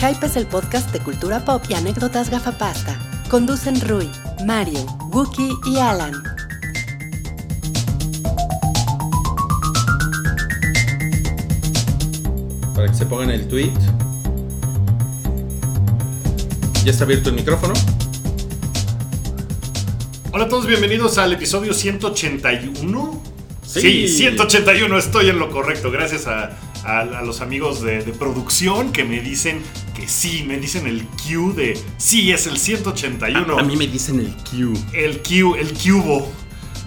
Hype es el podcast de cultura pop y anécdotas gafapasta. Conducen Rui, Mario, Wookie y Alan. Para que se pongan el tweet. Ya está abierto el micrófono. Hola a todos, bienvenidos al episodio 181. Sí. Sí, 181, estoy en lo correcto. Gracias a, a- a los amigos de, de producción que me dicen sí, me dicen el Q de sí, es el 181. A mí me dicen el Q. El Q, el cubo.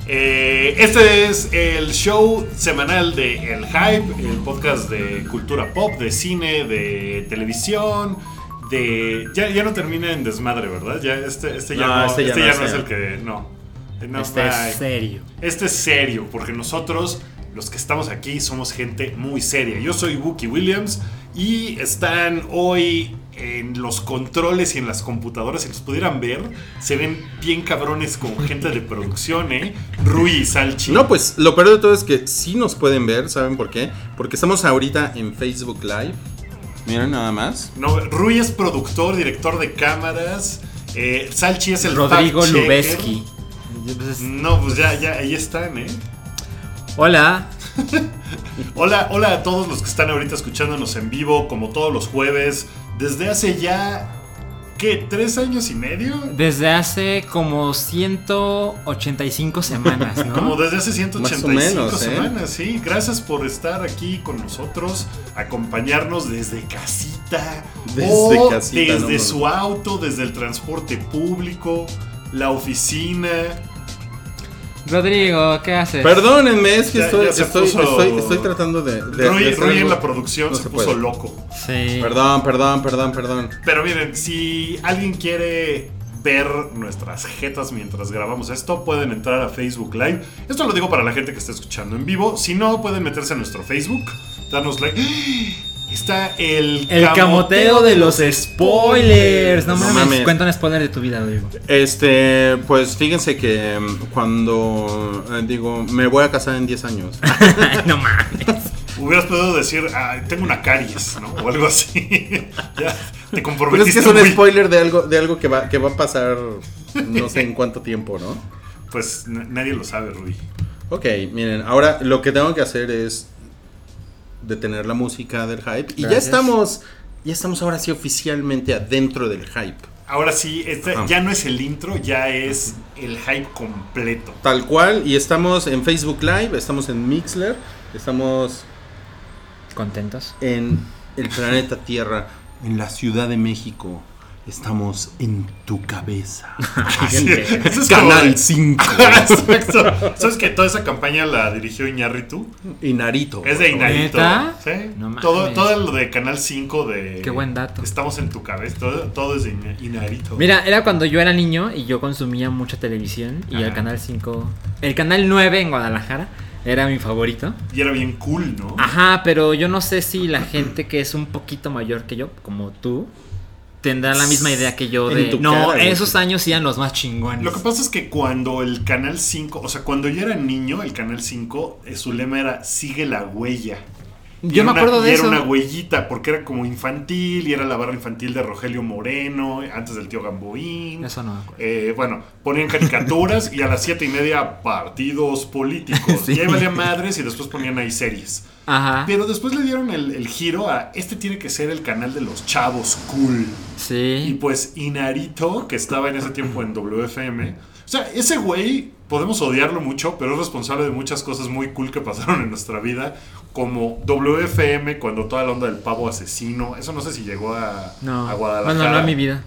Eh, este es el show semanal de El Hype, el podcast de cultura pop, de cine, de televisión, de... Ya, ya no termina en desmadre, ¿verdad? Ya, este, este ya No, no, este este ya ya no no es el que... No. No, Este es serio. Este es serio, porque nosotros, los que estamos aquí, somos gente muy seria. Yo soy Wookie Williams y están hoy en los controles y en las computadoras. Si los pudieran ver, se ven bien cabrones con gente de producción, ¿eh? Rui y Salchi. No, pues lo peor de todo es que sí nos pueden ver, ¿saben por qué? Porque estamos ahorita en Facebook Live. Miren nada más. No, Rui es productor, director de cámaras. eh, Salchi es el Rodrigo. Lubeski. No, pues ya, ya, ahí están, ¿eh? Hola. Hola, hola a todos los que están ahorita escuchándonos en vivo, como todos los jueves, desde hace ya, ¿qué? ¿Tres años y medio? Desde hace como 185 semanas, ¿no? Como desde hace 185 Más o menos, ¿eh? semanas, sí. Gracias por estar aquí con nosotros, acompañarnos desde casita, Desde o casita, desde no, su auto, desde el transporte público, la oficina. Rodrigo, ¿qué haces? Perdónenme, es que Ya- estoy, ya se estoy, puso- estoy, estoy tratando de. de- Rui, de hacer Rui en la producción No se, se puso puede. loco. Sí. Perdón, perdón, perdón, perdón. Pero miren, si alguien quiere ver nuestras jetas mientras grabamos esto, pueden entrar a Facebook Live. Esto lo digo para la gente que está escuchando en vivo. Si no, pueden meterse a nuestro Facebook, darnos like. Está el, El camoteo de los spoilers. No mames. mames. Cuenta un spoiler de tu vida, Rodrigo. Este, pues fíjense que mm, cuando eh, digo, me voy a casar en 10 años. no mames. Hubieras podido decir, "Ah, tengo una caries, ¿no? O algo así. ya, te Pero es que es un muy- spoiler de algo, de algo que va, que va a pasar no sé en cuánto tiempo, ¿no? Pues nadie lo sabe, Rui. Ok, miren, ahora lo que tengo que hacer es detener la música del hype. Y ya estamos, ya estamos ahora sí oficialmente adentro del hype. Ahora sí, este ya no es el intro, ya es el hype completo. Tal cual, y estamos en Facebook Live, estamos en Mixler, estamos ¿Contentos? en el planeta Tierra, en la Ciudad de México. Estamos en tu cabeza. Sí, eso es Canal de- 5. Exacto. ¿Sabes que toda esa campaña la dirigió Iñárritu? y Narito. Es de. Inarito. ¿Neta? Sí. No todo, todo lo de Canal 5 de. Qué buen dato. Estamos en tu cabeza. Todo, todo es de Ina- Inarito. Mira, era cuando yo era niño y yo consumía mucha televisión y el canal 5, el canal 9 en Guadalajara era mi favorito. Y era bien cool, ¿no? Ajá, pero yo no sé si la gente que es un poquito mayor que yo, como tú, tendrá la misma idea que yo de... tu No, cara, güey. esos años eran los más chingones. Lo que pasa es que cuando el Canal 5, o sea, cuando yo era niño, el Canal 5, eh, su lema era sigue la huella. Y Yo me acuerdo de y eso. Era una huellita, porque era como infantil, y era la barra infantil de Rogelio Moreno, antes del tío Gamboín. Eso no me acuerdo. Eh, bueno, ponían caricaturas y a las siete y media partidos políticos. Sí. Y ahí valían madres y después ponían ahí series. Ajá. Pero después le dieron el, el giro a este tiene que ser el canal de los chavos cool. Y Sí. pues Inarito, que estaba en ese tiempo en WFM. O sea, ese güey podemos odiarlo mucho, pero es responsable de muchas cosas muy cool que pasaron en nuestra vida. Como WFM, cuando toda la onda del pavo asesino. Eso no sé si llegó a, No. a Guadalajara. Bueno, no en mi vida.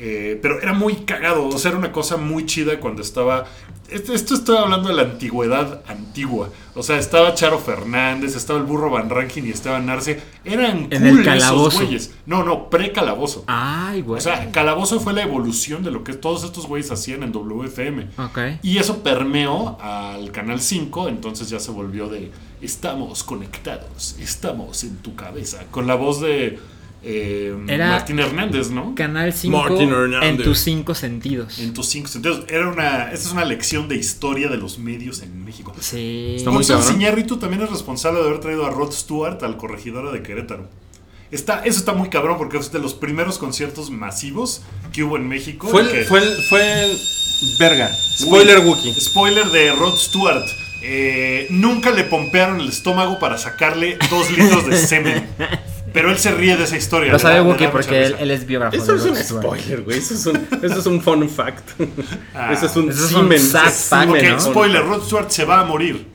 Eh, pero era muy cagado, o sea, era una cosa muy chida cuando estaba... Esto, esto estoy hablando de la antigüedad antigua. O sea, estaba Charo Fernández, estaba el burro Van Rankin y Esteban Arce. Eran En cool el esos calabozo. güeyes. No, no, pre-calabozo. Ay, güey. O sea, Calabozo fue la evolución de lo que todos estos güeyes hacían en WFM. Ok. Y eso permeó al Canal 5, entonces ya se volvió de estamos conectados, estamos en tu cabeza. Con la voz de eh, Era- Martín Hernández, ¿no? Canal 5 Martin Hernández. en tus cinco sentidos. En tus cinco sentidos. Era una, esta es una lección de historia de los medios en México. Sí. Está muy. Iñárritu también es responsable de haber traído a Rod Stewart al corregidora de Querétaro. Está, eso está muy cabrón porque es de los primeros conciertos masivos que hubo en México. Fue que- el, fue el, fue el- Verga. Spoiler Wookie. Spoiler de Rod Stewart. Eh, nunca le pompearon el estómago para sacarle dos litros de semen. Pero él se ríe de esa historia. Lo sabe Wookie porque él, es biógrafo. Eso de es un spoiler, güey. Eso es un, eso es un fun fact. Ah. eso es un Eso es un semen. sad fact, Ok, ¿no? spoiler, Rod Stewart se va a morir.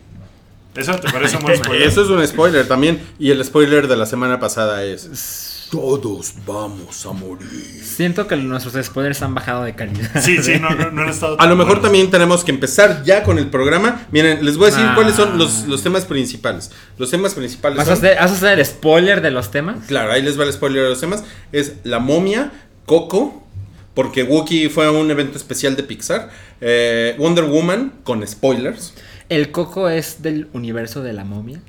¿Eso te parece un buen spoiler? Eso es un spoiler también. Y el spoiler de la semana pasada es. Todos vamos a morir. Siento que nuestros spoilers han bajado de calidad. Sí, sí, no, no, no han estado A lo mejor buenos. también tenemos que empezar ya con el programa. Miren, les voy a decir Ah. cuáles son los, los temas principales. Los temas principales ¿Vas a, son. hacer, vas a hacer el spoiler de los temas? Claro, ahí les va el spoiler de los temas. Es La momia, Coco, porque Wookiee fue a un evento especial de Pixar. eh, Wonder Woman, con spoilers. ¿El coco es del universo de la momia?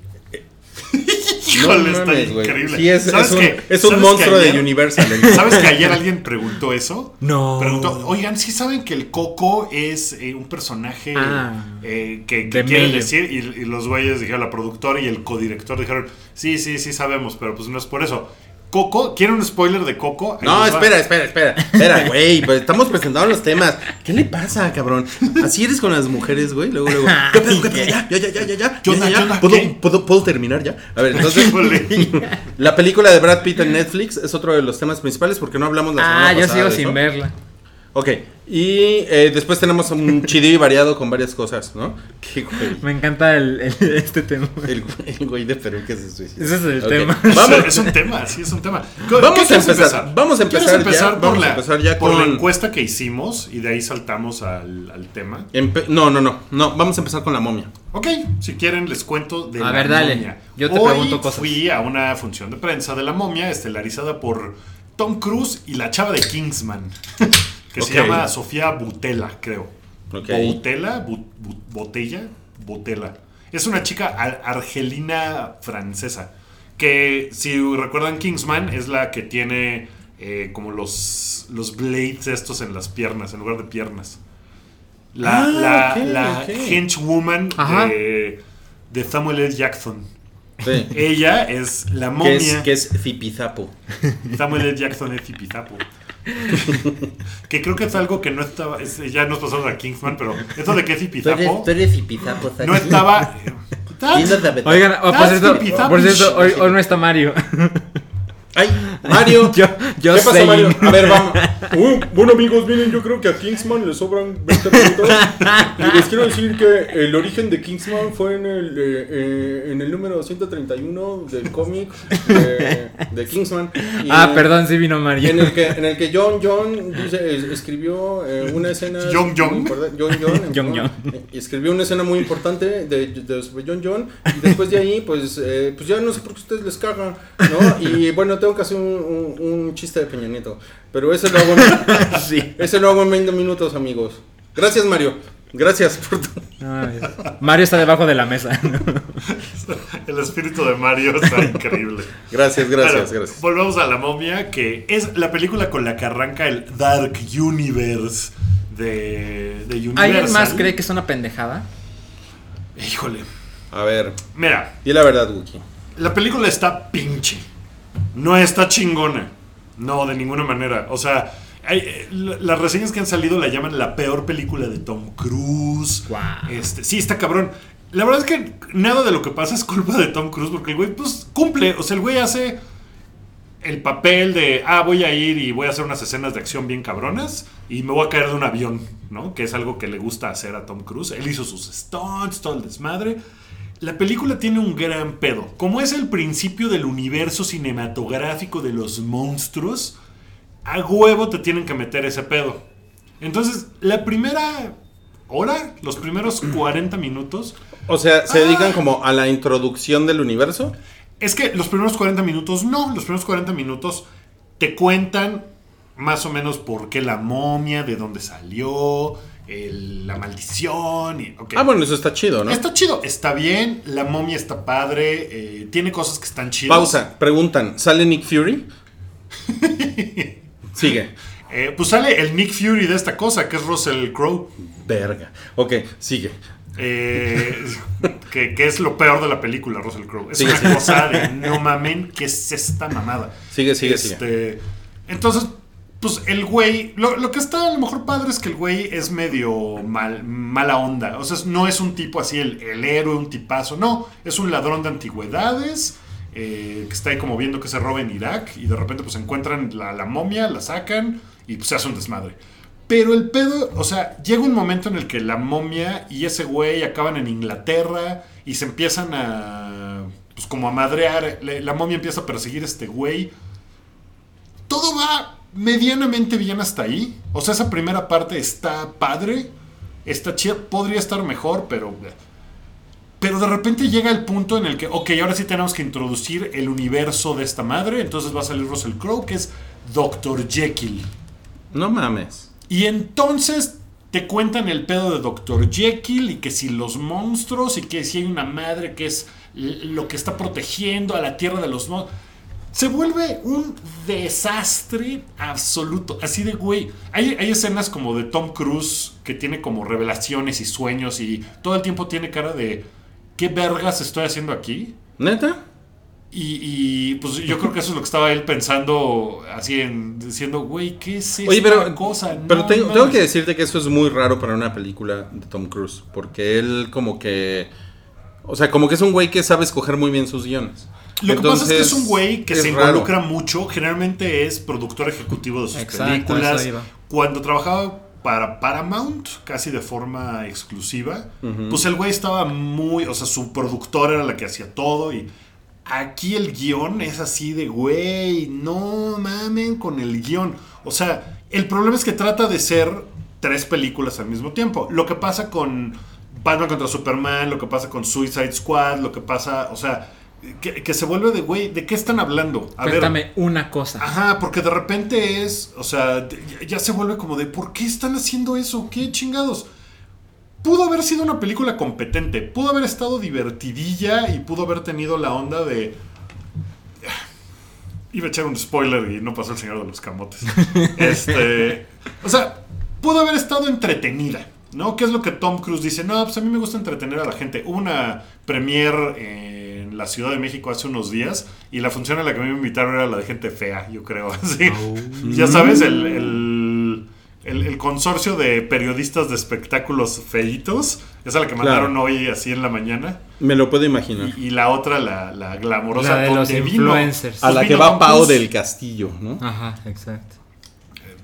Híjole, No mames, increíble. Sí, es, ¿Sabes es un, que- es un sabes monstruo que de ayer- Universal. ¿Sabes que ayer alguien preguntó eso? No. Preguntó, oigan, ¿sí saben que el Coco es eh, un personaje Ah. eh, que, que De quiere medio. decir? Y, y los güeyes dijeron, la productora y el codirector dijeron, sí, sí, sí sabemos, pero pues no es por eso. Coco, ¿quieren un spoiler de Coco? Ahí No, espera, espera, espera. Espera, güey. pues estamos presentando los temas. ¿Qué le pasa, cabrón? Así eres con las mujeres, güey. Luego, luego. ¿Qué pedo, qué pedo? Ya, ya, ya, ya, ya, ya. ¿Qué onda, ya, onda? ¿Puedo, puedo, puedo terminar ya? A ver, entonces. La película de Brad Pitt en Netflix es otro de los temas principales porque no hablamos la semana Ah, yo pasada sigo de sin eso. verla. Ok. Y eh, después tenemos un chidillo y variado con varias cosas, ¿no? Qué güey. Me encanta el, el- este tema. El, güey- el güey de Perú que se suicida. Ese es el tema. Vamos, Es un tema, sí, es un tema. ¿Qué- Vamos a empezar, vamos a ¿Quieres empezar ya, por, vamos a la, empezar ya por la encuesta que hicimos y de ahí saltamos al, al tema? Empe- no, no, no, no. Vamos a empezar con la momia. Ok, si quieren les cuento de A la ver, dale. momia. Yo te Hoy pregunto cosas. fui a una función de prensa de la momia estelarizada por Tom Cruise y la chava de Kingsman, que se llama Sofía Butela, creo. Ok. Butela, Bu- Bu- Botella, Butela. Es una chica ar- argelina francesa. Que si recuerdan Kingsman es la que tiene eh, como los, los blades estos en las piernas, en lugar de piernas. La, Ah, la, henchwoman de, de Samuel L. Jackson. Sí. Ella es la que momia. es, que es Zipizapo. Samuel L. Jackson es Zipizapo. que creo que es algo que no estaba. es- ya nos pasamos a Kingsman, pero esto de que es Zipizapo eres Zipizapo, no estaba. Oigan, oh, por cierto, Skippy Zappy. por cierto hoy, hoy no está Mario. Ay, Mario. Yo- yo ¿Qué pasó, sé. Mario? A ver, vamos. Uh, bueno, amigos, miren, yo creo que a Kingsman le sobran 20 minutos. Y les quiero decir que el origen de Kingsman fue en el, eh, eh, en el número 131 del cómic de, de Kingsman. Y- Ah, perdón, sí vino Mario. En el que, en el que John John dice, es- escribió eh, una escena. John John. John John. John. John. Escribió una escena muy importante de, de John John. Y después de ahí, pues, eh, pues ya no sé por qué ustedes les cagan, ¿no? Y bueno, tengo que hacer un, un- un chiste de Peña Nieto. Pero ese lo hago en, Sí. ese lo hago en 20 minutos, amigos. Gracias, Mario. Gracias por tu. Ay, Mario está debajo de la mesa. El espíritu de Mario está increíble. Gracias, gracias, gracias. Volvamos a la momia, que es la película con la que arranca el Dark Universe de, de Universal. ¿Alguien más cree que es una pendejada? Híjole. A ver, Mira, di la verdad, Wookie. la película está pinche. No está chingona. No, de ninguna manera. O sea, hay- eh, la- las reseñas que han salido la llaman la peor película de Tom Cruise. Guau. Este, sí, está cabrón. La verdad es que nada de lo que pasa es culpa de Tom Cruise, porque el güey, pues, cumple. O sea, el güey hace el papel de, ah, voy a ir y voy a hacer unas escenas de acción bien cabronas y me voy a caer de un avión, ¿no? Que es algo que le gusta hacer a Tom Cruise. Él hizo sus stunts, todo el desmadre. La película tiene un gran pedo. Como es el principio del universo cinematográfico de los monstruos, a huevo te tienen que meter ese pedo. Entonces, la primera hora, los primeros 40 minutos, O sea, ¿se Ah. dedican como a la introducción del universo? Es que los primeros 40 minutos, no, los primeros 40 minutos te cuentan más o menos por qué la momia, de dónde salió, el- la maldición. Y, ok. Ah, bueno, eso está chido, ¿no? Está chido, está bien, la momia está padre, eh, tiene cosas que están chidas. Pausa, preguntan, ¿sale Nick Fury? Sigue. Eh, pues sale el Nick Fury de esta cosa, que es Russell Crowe. Verga. Ok, sigue. Eh, que, que es lo peor de la película, Russell Crowe. Es Sigue, una sigue. cosa de no mamen, ¿qué es esta mamada? Sigue, sigue, sigue. Este, Entonces, pues el güey, lo, lo que está a lo mejor padre es que el güey es medio mal, mala onda. O sea, no es un tipo así, el, el héroe, un tipazo. No, es un ladrón de antigüedades eh, que está ahí como viendo que se roba en Irak y de repente pues encuentran la, la momia, la sacan y pues se hace un desmadre. Pero el pedo, o sea, llega un momento en el que la momia y ese güey acaban en Inglaterra y se empiezan a, pues como a madrear. La, la momia empieza a perseguir a este güey. Todo va medianamente bien hasta ahí. O sea, esa primera parte está padre, está chida, podría estar mejor, pero... Pero de repente llega el punto en el que, ok, ahora sí tenemos que introducir el universo de esta madre. Entonces va a salir Russell Crowe, que es Dr. Jekyll. No mames. Y entonces te cuentan el pedo de Dr. Jekyll y que si los monstruos y que si hay una madre que es lo que está protegiendo a la tierra de los monstruos. Se vuelve un desastre absoluto. Así de, güey. Hay, hay escenas como de Tom Cruise que tiene como revelaciones y sueños y todo el tiempo tiene cara de, ¿qué vergas estoy haciendo aquí? ¿Neta? Y, y, pues yo creo que eso es lo que estaba él pensando, así en diciendo, güey, ¿qué es esta Oye, pero, cosa? pero No tengo, mames". tengo que decirte que eso es muy raro para una película de Tom Cruise. Porque él como que... O sea, como que es un güey que sabe escoger muy bien sus guiones. Lo que pasa es que es un güey que es se raro. involucra mucho. Generalmente es productor ejecutivo de sus Exacto, películas. Cuando trabajaba para Paramount, casi de forma exclusiva, pues el güey estaba muy. O sea, su productor era la que hacía todo. Y aquí el guion es así de, güey, no mamen con el guion. O sea, el problema es que trata de ser tres películas al mismo tiempo. Lo que pasa con Batman contra Superman, lo que pasa con Suicide Squad, lo que pasa, o sea, que, que se vuelve de, güey, ¿de qué están hablando? A ver, Cuéntame una cosa. Ajá, porque de repente es, o sea, ya, ya se vuelve como de, ¿por qué están haciendo eso? ¿Qué chingados? Pudo haber sido una película competente, pudo haber estado divertidilla y pudo haber tenido la onda de... Iba a echar un spoiler y no pasó el señor de los camotes. este, o sea, pudo haber estado entretenida, ¿no? ¿Qué es lo que Tom Cruise dice? No, pues a mí me gusta entretener a la gente. Hubo una premiere en la Ciudad de México hace unos días y la función a la que me invitaron era la de gente fea, yo creo. Así. Ya sabes, el, el, el- el consorcio de periodistas de espectáculos feitos, esa es la que Claro. mandaron hoy así en la mañana. Me lo puedo imaginar. Y, y la otra, la, la glamorosa, La de los vino- influencers. A la que va Pau del Castillo, ¿no? Ajá, exacto.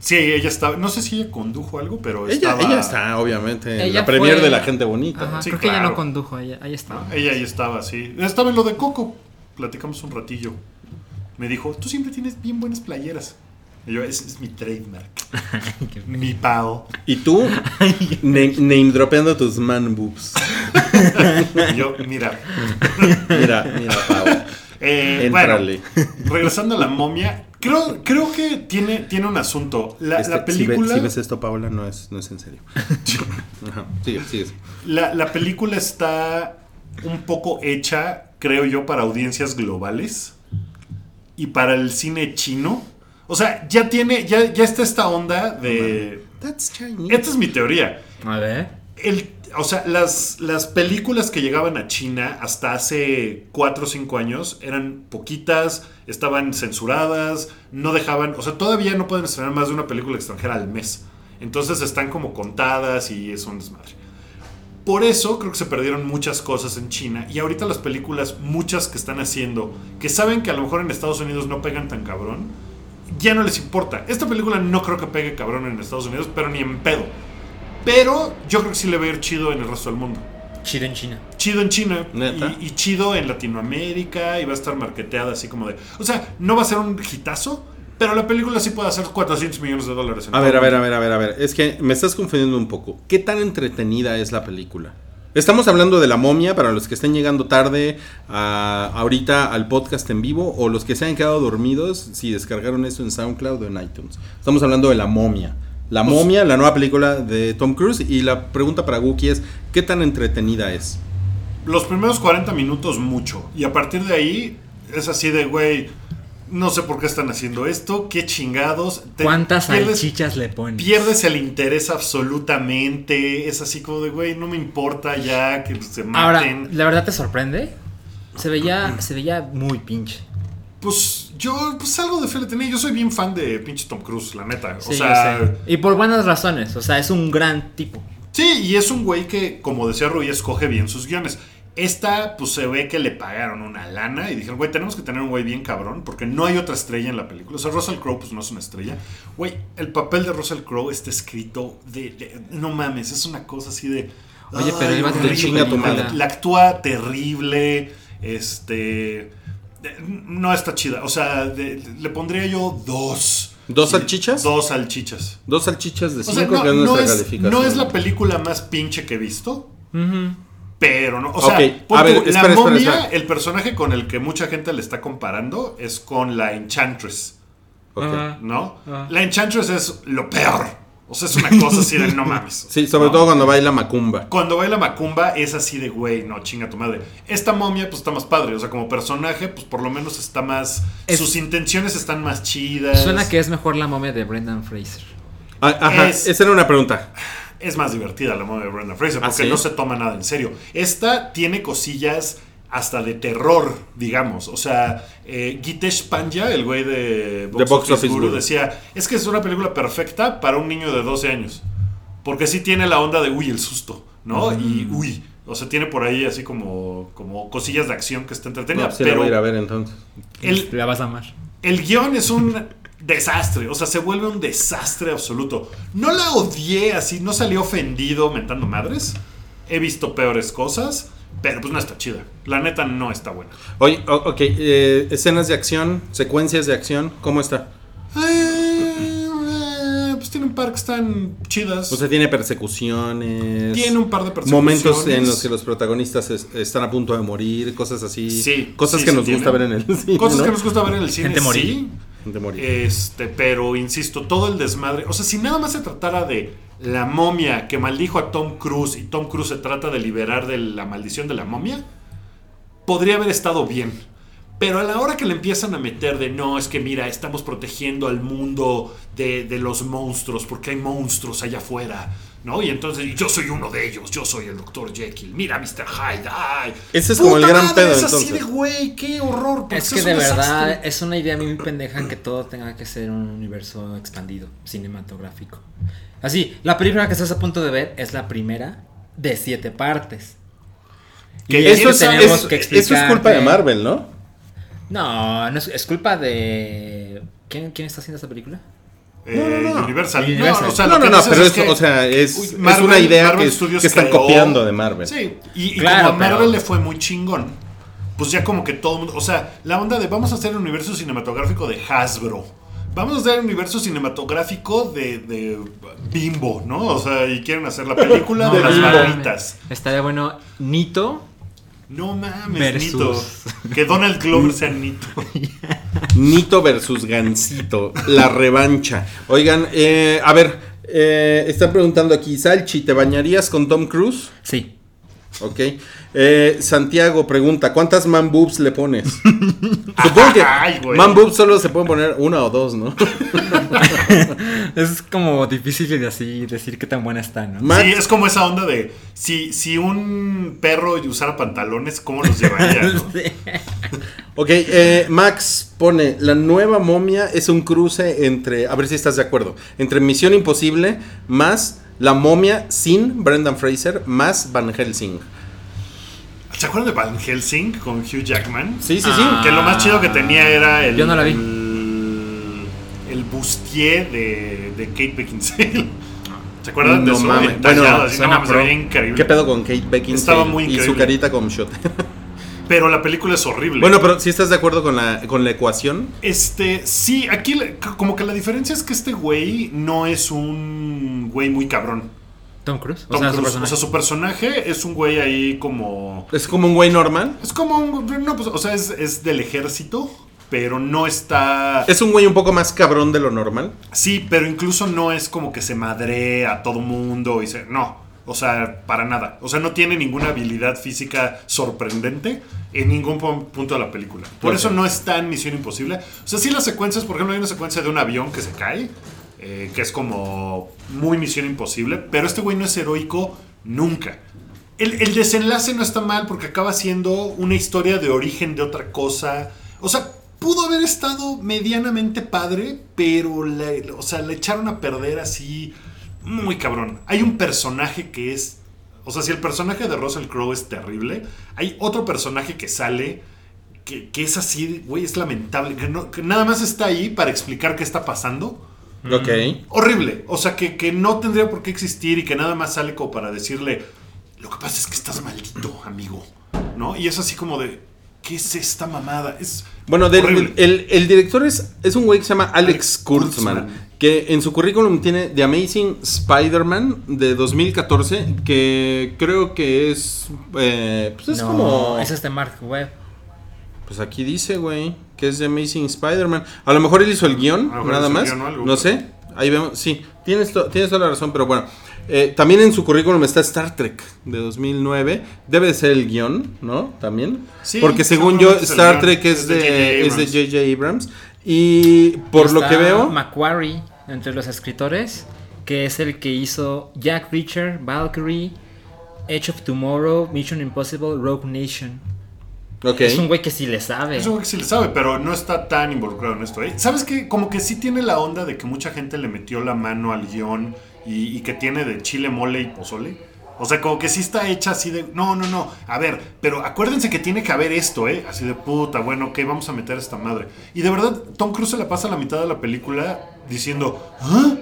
Sí, ella estaba. No sé si ella condujo algo, pero Ella, estaba. ella está, obviamente, en Ella la premier fue- de la gente bonita. Ajá, Sí, creo que ella claro. no condujo, ella, ahí estaba. Ella ahí estaba, sí. Estaba en lo de Coco. Platicamos un ratillo. Me dijo, tú siempre tienes bien buenas playeras. Y yo, ese es mi trademark. mi pal. Y tú, name, name dropeando tus man boobs. Y yo, mira. Mira, mira, Pau. Eh, bueno, regresando a la momia. Creo, creo que tiene, tiene un asunto. La, Este, la si, ve- película. si ves esto, Paula, no es, no es en serio. Ajá, sigue, sigue. La, la película está un poco hecha, creo yo, para audiencias globales y para el cine chino. O sea, ya tiene, ya, ya está esta onda de. That's Chinese. Esta es mi teoría. A ver. El, o sea, las, las películas que llegaban a China hasta hace 4 o 5 años eran poquitas, estaban censuradas, no dejaban, o sea, todavía no pueden estrenar más de una película extranjera al mes. Entonces están como contadas y es un desmadre. Por eso creo que se perdieron muchas cosas en China y ahorita las películas, muchas que están haciendo, que saben que a lo mejor en Estados Unidos no pegan tan cabrón, ya no les importa. Esta película no creo que pegue cabrón en Estados Unidos, pero ni en pedo. Pero yo creo que sí le va a ir chido en el resto del mundo. Chido en China. Chido en China ¿Neta? y, y chido en Latinoamérica y va a estar marketeada así como de... O sea, no va a ser un hitazo, pero la película sí puede hacer 400 millones de dólares. en A ver, a ver, a ver, a ver, a ver. Es que me estás confundiendo un poco. ¿Qué tan entretenida es la película? Estamos hablando de la momia para los que estén llegando tarde a- ahorita al podcast en vivo o los que se han quedado dormidos si descargaron eso en SoundCloud o en iTunes. Estamos hablando de la momia. La Pues- momia, la nueva película de Tom Cruise y la pregunta para Wookie es ¿qué tan entretenida es? Los primeros 40 minutos mucho y a partir de ahí es así de, güey, No sé por qué están haciendo esto. Qué chingados. Te- ¿Cuántas pierdes- salchichas le ponen? Pierdes el interés absolutamente. Es así como de, güey, no me importa ya que se Ahora, maten. ¿la verdad te sorprende? Se veía, se veía muy pinche. Pues yo, pues algo de fe le tenía. Yo soy bien fan de pinche Tom Cruise, la neta. Sí, o sea. Y por buenas razones. O sea, es un gran tipo. sí, y es un güey que, como decía Rui, escoge bien sus guiones. Esta, pues se ve que le pagaron una lana y dijeron, güey, tenemos que tener un güey bien cabrón porque no hay otra estrella en la película. O sea, Russell Crowe, pues no es una estrella. Güey, el papel de Russell Crowe está escrito de, de- No mames, es una cosa así de. Oye, pero ay, iba a tener horrible. chinga tu madre. La actúa terrible. Este. No está chida. O sea, de- le pondría yo dos. ¿Dos Sí, salchichas? Dos salchichas. Dos salchichas de O sea, cinco, no, que no es, calificación. no es la película más pinche que he visto. Pero no, o sea, Ok, pon a ver, tú, la espera, momia, espera. el personaje con el que mucha gente le está comparando es con la Enchantress, Ok. Ajá. ¿no? La Enchantress es lo peor. O sea, es una cosa así de no mames. Sí, sobre ¿no? todo cuando baila Macumba. Cuando baila Macumba es así de, güey, no, chinga tu madre. Esta momia, pues está más padre. O sea, como personaje, pues por lo menos está más. Es- sus intenciones están más chidas. Suena que es mejor la momia de Brendan Fraser. Ah, ajá, Es- esa era una pregunta. es más divertida la momia de Brenda Fraser ¿Ah, porque sí? no se toma nada en serio. Esta tiene cosillas hasta de terror, digamos. O sea, eh, Gitesh Panja, el güey de Box, De Box Office, Office Guru, Guru. decía, es que es una película perfecta para un niño de 12 años. Porque sí tiene la onda de, uy, el susto, ¿no? Y, uy, o sea, tiene por ahí así como, como cosillas de acción que está entretenida. pues sí la pero voy a ir a ver entonces. el, La vas a amar. el guion es un desastre, o sea, se vuelve un desastre absoluto. No la odié así, no salí ofendido mentando madres. He visto peores cosas, pero pues no está chida. La neta no está buena. Oye, ok, eh, escenas de acción, secuencias de acción, ¿cómo está? Eh, eh, pues tiene un par que están chidas. O sea, tiene persecuciones. tiene un par de personajes. Momentos en los que los protagonistas es- están a punto de morir, cosas así. Sí, Cosas sí, que sí nos tiene. gusta ver en el cine. Cosas ¿no? que nos gusta ver en el cine. Gente morir. sí. De morir. Este, pero insisto, todo el desmadre. O sea, si nada más se tratara de la momia que maldijo a Tom Cruise y Tom Cruise se trata de liberar de la maldición de la momia, podría haber estado bien. Pero a la hora que le empiezan a meter de no, es que mira, estamos protegiendo al mundo de, de los monstruos, porque hay monstruos allá afuera, ¿no? Y entonces y yo soy uno de ellos, yo soy el Dr. Jekyll, mira Mr. Hyde, ay. Ese es como el gran madre, pedo, Es así entonces. de güey, qué horror. Es eso que de verdad desastre. es una idea muy pendeja que todo tenga que ser un universo expandido, cinematográfico. Así, la película que estás a punto de ver es la primera de siete partes. Y Que Eso que es, tenemos es- que eso es culpa de Marvel, ¿no? No, no es, es culpa de... ¿Quién, ¿Quién está haciendo esta película? Eh, No, no, no. Universal. Universal. No, o sea, no, lo no, pero es que, o sea, es, uy, es Marvel- una idea Marvel que, que están creó- copiando de Marvel. Sí, y, y Claro, como a Marvel pero- le fue muy chingón, pues ya como que todo el mundo, o sea, la onda de vamos a hacer el universo cinematográfico de Hasbro. Vamos a hacer el universo cinematográfico de, de Bimbo, ¿no? O sea, y quieren hacer la película No de las mames. barritas. Estaría bueno Nito No mames, Versus. Nito. Que Donald Glover sea Nito. Nito versus Gansito, la revancha. Oigan, eh, a ver, eh, están preguntando aquí, Salchi, ¿te bañarías con Tom Cruise? Sí. Ok. Eh, Santiago pregunta, ¿cuántas man boobs le pones? Supongo que Ay, man boobs solo se pueden poner una o dos, ¿no? Es como difícil de así decir qué tan buena está, ¿no? Max- Sí, es como esa onda de si, si un perro usara pantalones, ¿cómo los llevaría? no? Sí. Ok, eh, Max pone, la nueva momia es un cruce entre, a ver si estás de acuerdo, entre Misión Imposible más la momia sin Brendan Fraser más Van Helsing. ¿Se acuerdan de Van Helsing con Hugh Jackman? Sí, sí, sí. Ah. Que lo más chido que tenía era el. Yo no la vi. El, el bustier de, de Kate Beckinsale. ¿Se acuerdan de No eso? mames. Bueno, así, no mames, pro. increíble. ¿Qué pedo con Kate Beckinsale Estaba muy y su increíble. carita con shot? Pero la película es horrible. bueno, pero si estás de acuerdo con la, con la ecuación, Este, sí, aquí como que la diferencia es que este güey no es un güey muy cabrón. Tom Cruise. O Tom sea, su Cruise. personaje. o sea, su personaje es un güey ahí como... es como un güey normal. Es como un... No, pues, o sea, es, es del ejército, pero no está... Es un güey un poco más cabrón de lo normal. Sí, pero incluso no es como que se madre a todo mundo y se... No. O O sea, para nada. O sea, no tiene ninguna habilidad física sorprendente en ningún pu- punto de la película. Por eso no es tan Misión Imposible. O sea, sí las secuencias, por ejemplo, hay una secuencia de un avión que se cae, eh, que es como muy Misión Imposible, pero este güey no es heroico nunca. El, el desenlace no está mal porque acaba siendo una historia de origen de otra cosa. O sea, pudo haber estado medianamente padre, pero le, o sea, le echaron a perder así muy cabrón. Hay un personaje que es... O sea, si el personaje de Russell Crowe es terrible, hay otro personaje que sale que, que es así, güey, es lamentable. Que, nada más está ahí para explicar qué está pasando. Ok. Horrible. O sea, que, que no tendría por qué existir y que nada más sale como para decirle, lo que pasa es que estás maldito, amigo. ¿No? Y es así como de, ¿qué es esta mamada? Es Bueno, del- el, el director es, es un güey que se llama Alex, Alex Kurtzman, Kurtzman. que en su currículum tiene The Amazing Spider-Man de 2014, que creo que es, eh, pues es no, como... es este Mark Webb. Pues aquí dice, güey, que es The Amazing Spider-Man. A lo mejor él hizo el guion, nada hizo el más. guion o algo, no pero- sé. Ahí vemos, sí, tienes, to- tienes toda la razón, pero bueno. Eh, también en su currículum está Star Trek de 2009. Debe de ser el guion, ¿no? También. Sí, Porque según yo, Star guion. Trek es Es de de J.J. es de Abrams. Abrams. Y por lo que veo, Macquarie entre los escritores, que es el que hizo Jack Reacher, Valkyrie, Edge of Tomorrow, Mission Impossible, Rogue Nation. Es un güey que sí le sabe. Es un güey que sí le sabe, pero no está tan involucrado en esto. ¿eh? ¿Sabes qué? Como que sí tiene la onda de que mucha gente le metió la mano al guion y, y que tiene de chile, mole y pozole. O sea, como que sí está hecha así de... No, no, no. A ver, pero acuérdense que tiene que haber esto, ¿eh? Así de puta, bueno, ok, vamos a meter esta madre. Y de verdad, Tom Cruise se la pasa la mitad de la película diciendo... ¿Ah?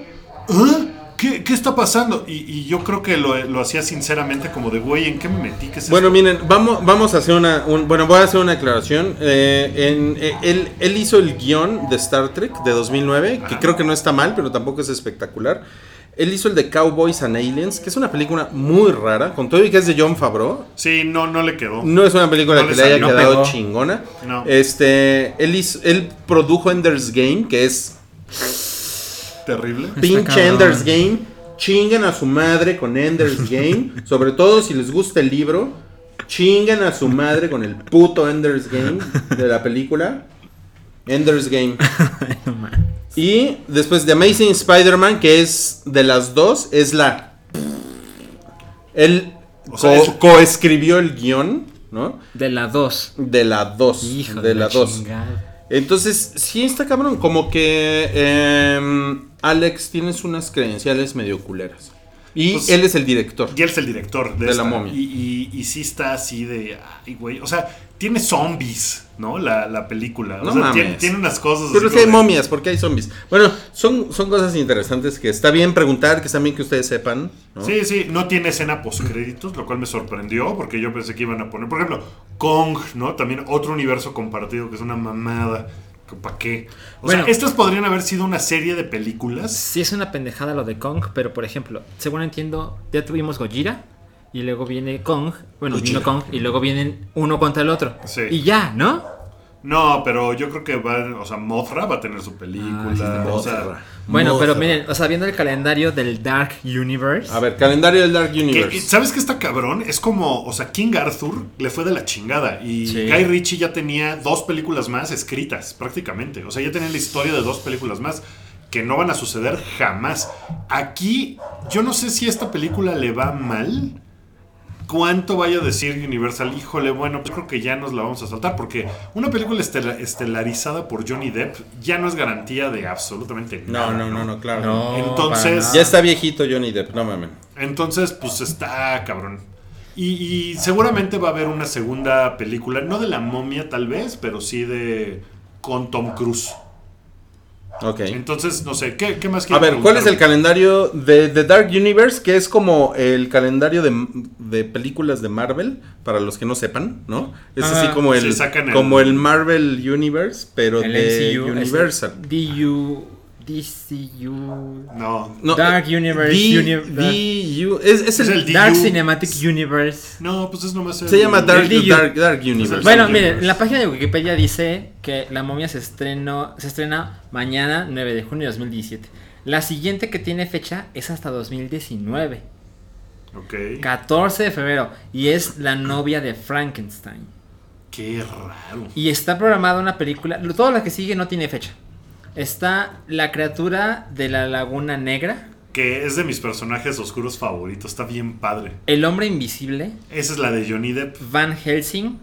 ¿Ah? ¿Qué, qué está pasando? Y, y yo creo que lo, lo hacía sinceramente como de, güey, ¿en qué me metí? ¿Qué es Bueno, esto?". miren, vamos, vamos a hacer una. un- bueno, voy a hacer una aclaración. Eh, en- eh, él, él hizo el guion de Star Trek de 2009, que creo que no está mal, pero tampoco es espectacular. Él hizo el de Cowboys and Aliens, que es una película muy rara, con todo y que es de John Favreau. Sí, no, no le quedó. No es una película No que le haya. No quedado pegó. chingona. No. Este, él, hizo- él produjo Ender's Game, que es Terrible. pinche. Ender's Game. Chinguen a su madre con Ender's Game. Sobre todo si les gusta el libro. Chinguen a su madre con el puto Ender's Game de la película. Ender's Game. Y después de Amazing Spider-Man, que es de las dos, es la. Él O sea, co- coescribió el guion, ¿no? De la 2. De la 2. Hijo de la 2. chingada. Entonces, sí está cabrón. Como que em, Alex tienes unas credenciales medio culeras. Y Pues, él es el director. Y él es el director de, De esta. la momia. Y, y, y sí está así de. Ay, güey. O sea, tiene zombies, ¿no? La, la película. O No sea, mames. tiene, tiene unas cosas. Pero así si hay de- momias, porque hay zombies. Bueno, son, son cosas interesantes que está bien preguntar, que está bien que ustedes sepan. ¿no? Sí, sí, no tiene escena postcréditos, lo cual me sorprendió porque yo pensé que iban a poner, por ejemplo, Kong, ¿no? También otro universo compartido que es una mamada. ¿Para qué? O Bueno. sea, estas podrían haber sido una serie de películas. Sí es una pendejada lo de Kong, pero por ejemplo, según entiendo, ya tuvimos Gojira y luego viene Kong, bueno, Gojira. vino Kong y luego vienen uno contra el otro. Sí. Y ya, ¿no? No, pero yo creo que va, o sea, Mothra va a tener su película. Ah, sí, de o sea, Mothra. Bueno, pero miren, o sea, viendo el calendario del Dark Universe. A ver, calendario del Dark Que- Universe. ¿Sabes qué está cabrón? Es como, o sea, King Arthur le fue de la chingada y Sí. Guy Ritchie ya tenía dos películas más escritas, prácticamente. O sea, ya tenía la historia de dos películas más que no van a suceder jamás. Aquí, yo no sé si esta película le va mal. ¿Cuánto vaya a decir Universal? Híjole, bueno, pues creo que ya nos la vamos a saltar porque una película estela- estelarizada por Johnny Depp ya no es garantía de absolutamente nada. no, no, no, no, claro. No, Entonces-. Ya está viejito Johnny Depp, no mames. Entonces, pues está cabrón. Y, y seguramente va a haber una segunda película, no de la momia tal vez, pero sí de con Tom Cruise. Ok. Entonces, no sé, ¿qué, qué más A quieren ver, ¿cuál es el calendario de The Dark Universe? Que es como el calendario de, de películas de Marvel, para los que no sepan, ¿no? Es Ah, así como el, como el Marvel Universe, pero el de MCU, Universal. DU, DCU, No, No, Dark Universe, D- uni- es, es Es el, el Dark. Cinematic Universe. no, pues es nomás el- se llama Dark, el DU. Dark, Dark Universe. Bueno, Dark miren, Universe. la página de Wikipedia dice que La momia se estrenó, se estrena mañana 9 de junio de 2017. La siguiente que tiene fecha es hasta 2019. Ok. 14 de febrero. Y es la novia de Frankenstein. Qué raro. Y está programada una película. Todo lo que sigue no tiene fecha. Está la criatura de la Laguna Negra. Que es de mis personajes oscuros favoritos. Está bien padre. El hombre invisible. Esa es la de Johnny Depp. Van Helsing.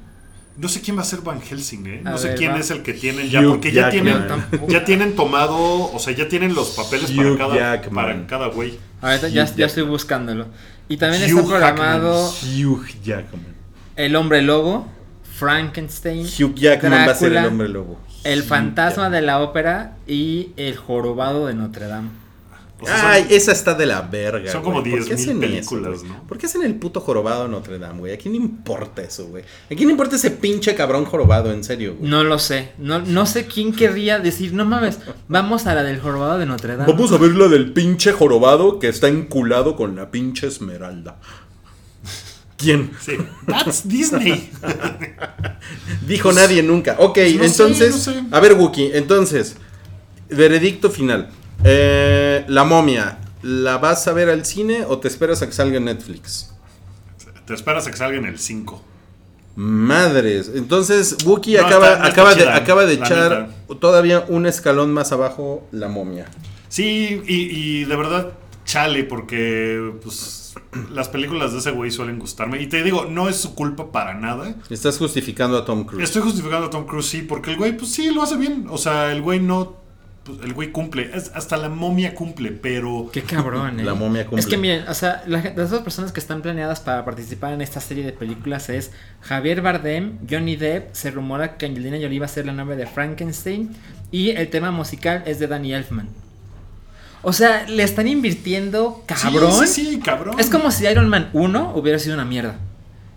No sé quién va a ser Van Helsing, ¿eh? No A sé ver, quién va. es el que tienen ya. Hugh Porque ya Jackman. tienen, Tampoco. ya tienen tomado. O sea, ya tienen los papeles para cada, Jackman. para cada güey. Ahorita ya, ya estoy buscándolo. Y también Hugh está programado Hugh Jackman. El hombre lobo. Frankenstein. Hugh Jackman va a ser el hombre lobo. El fantasma de la ópera y el jorobado de Notre Dame. O sea, son- Ay, esa está de la verga. son como güey. ¿Por qué 10,000 hacen películas, eso? ¿no? ¿Por qué hacen el puto jorobado de Notre Dame, güey? ¿A quién le importa eso, güey? ¿A quién le importa ese pinche cabrón jorobado, en serio, güey? No lo sé. No, no sé quién querría decir, no mames, vamos a la del jorobado de Notre Dame. Vamos a ver la del pinche jorobado que está enculado con la pinche esmeralda. ¿Quién? Sí. That's Disney. Dijo nadie nunca. Ok, Pues no sé, entonces. no sé. A ver, Wookie, entonces. Veredicto final. Eh, la momia, ¿la vas a ver al cine o te esperas a que salga en Netflix? Te esperas a que salga en el 5. Madres. Entonces, Wookie No, acaba, está- no está acaba, de, acaba de echar todavía un escalón más abajo la momia. Sí, y, y de verdad, chale, porque pues las películas de ese güey suelen gustarme. Y te digo, no es su culpa para nada. Estás justificando a Tom Cruise. Estoy justificando a Tom Cruise, sí, porque el güey, pues sí, lo hace bien. O sea, el güey no. pues, el güey cumple. Es- hasta la momia cumple, pero. Qué cabrón, eh. La momia cumple. Es que miren, o sea, las dos personas que están planeadas para participar en esta serie de películas es Javier Bardem, Johnny Depp, se rumora que Angelina Jolie va a ser la novia de Frankenstein y el tema musical es de Danny Elfman. O sea, le están invirtiendo cabrón. Sí, sí, sí, cabrón. Es como si Iron Man 1 hubiera sido una mierda.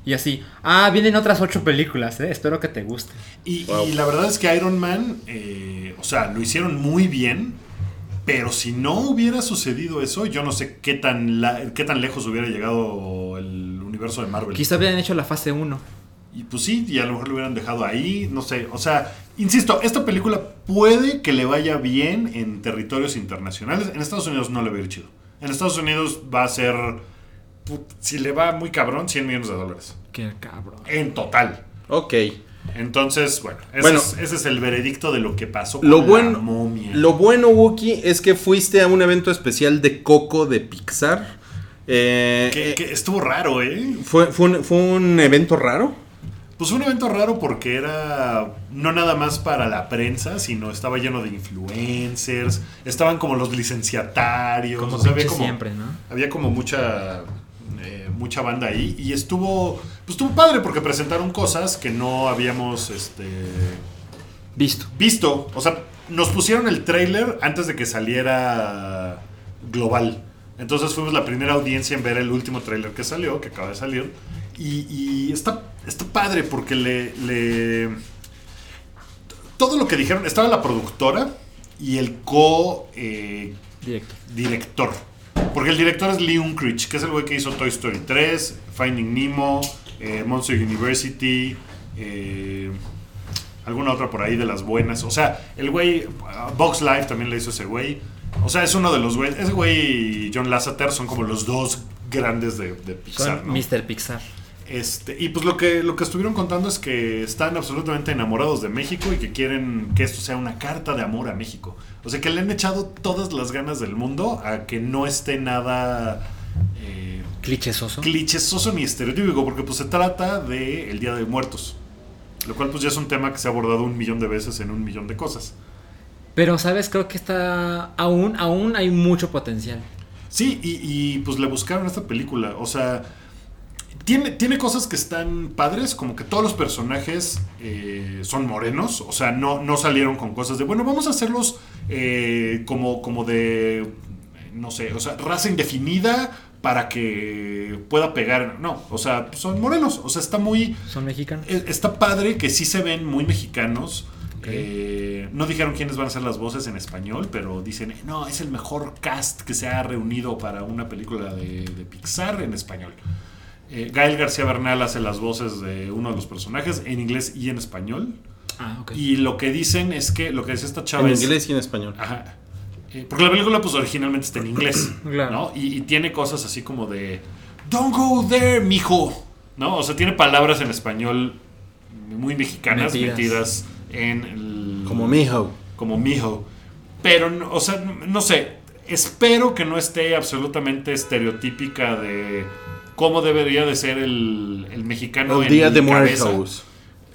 Y así, ah, vienen otras ocho películas, eh, espero que te guste. Y, Wow. y la verdad es que Iron Man, eh, o sea, lo hicieron muy bien. Pero si no hubiera sucedido eso, yo no sé qué tan, la- qué tan lejos hubiera llegado el universo de Marvel. Quizá hubieran hecho la fase 1. Y pues sí, y a lo mejor lo hubieran dejado ahí, no sé. O sea, insisto, esta película puede que le vaya bien en territorios internacionales. En Estados Unidos no le va a ir chido. En Estados Unidos va a ser, si le va muy cabrón, 100 millones de dólares. Qué cabrón. En total. Ok. Entonces, bueno, ese, Bueno. es, ese es el veredicto de lo que pasó con Lo la bueno, momia. lo bueno, Wookie, es que fuiste a un evento especial de Coco de Pixar. Eh, que, eh, que estuvo raro, ¿eh? fue, fue un, fue un evento raro. Pues un evento raro porque era no nada más para la prensa, sino estaba lleno de influencers, estaban como los licenciatarios, Como o sea, había como, siempre, ¿no? había como mucha eh, mucha banda ahí y estuvo pues estuvo padre porque presentaron cosas que no habíamos este Visto. visto, o sea, nos pusieron el trailer antes de que saliera global. Entonces fuimos la primera audiencia en ver el último trailer que salió, que acaba de salir. Y, y está, está padre porque le, le- Todo lo que dijeron, estaba la productora y el co... eh, Directo. director. Porque el director es Lee Unkrich, que es el güey que hizo Toy Story 3, Finding Nemo, eh, Monster University, eh, alguna otra por ahí de las buenas. O sea, el güey, uh, Box Life también le hizo ese güey. O sea, es uno de los güeyes. Ese güey y John Lasseter son como los dos grandes de, de Pixar, Son ¿no? Mr. Pixar. Este, y pues lo que, lo que estuvieron contando es que están absolutamente enamorados de México y que quieren que esto sea una carta de amor a México. O sea que le han echado todas las ganas del mundo a que no esté nada eh, Clichesoso. clichesoso ni estereotípico, porque pues se trata de el Día de Muertos. Lo cual pues ya es un tema que se ha abordado un millón de veces en un millón de cosas. Pero, ¿sabes? Creo que está. Aún, aún hay mucho potencial. Sí, y, y, pues le buscaron esta película. O sea, tiene, tiene cosas que están padres, como que todos los personajes eh, son morenos. O sea, no, no salieron con cosas de, bueno, vamos a hacerlos eh, como, como de, no sé, o sea, raza indefinida para que pueda pegar. No, o sea, son morenos. O sea, está muy... ¿Son mexicanos? Eh, Está padre que sí se ven muy mexicanos. Eh, no dijeron quiénes van a ser las voces en español, pero dicen, no, es el mejor cast que se ha reunido para una película de, de Pixar en español. Eh, Gael García Bernal hace las voces de uno de los personajes en inglés y en español. Ah, ok. Y lo que dicen es que, lo que dice esta chava En es... inglés y en español. Ajá. Eh, porque la película pues originalmente está en inglés, Claro. ¿no? Y, y tiene cosas así como de, Don't go there, mijo. ¿No? O sea, tiene palabras en español muy mexicanas Metidas. metidas en el- Como mijo. como mijo. Pero, o sea, no sé. Espero que no esté absolutamente estereotípica de cómo debería de ser el, el mexicano. El en día de cabeza. muertos.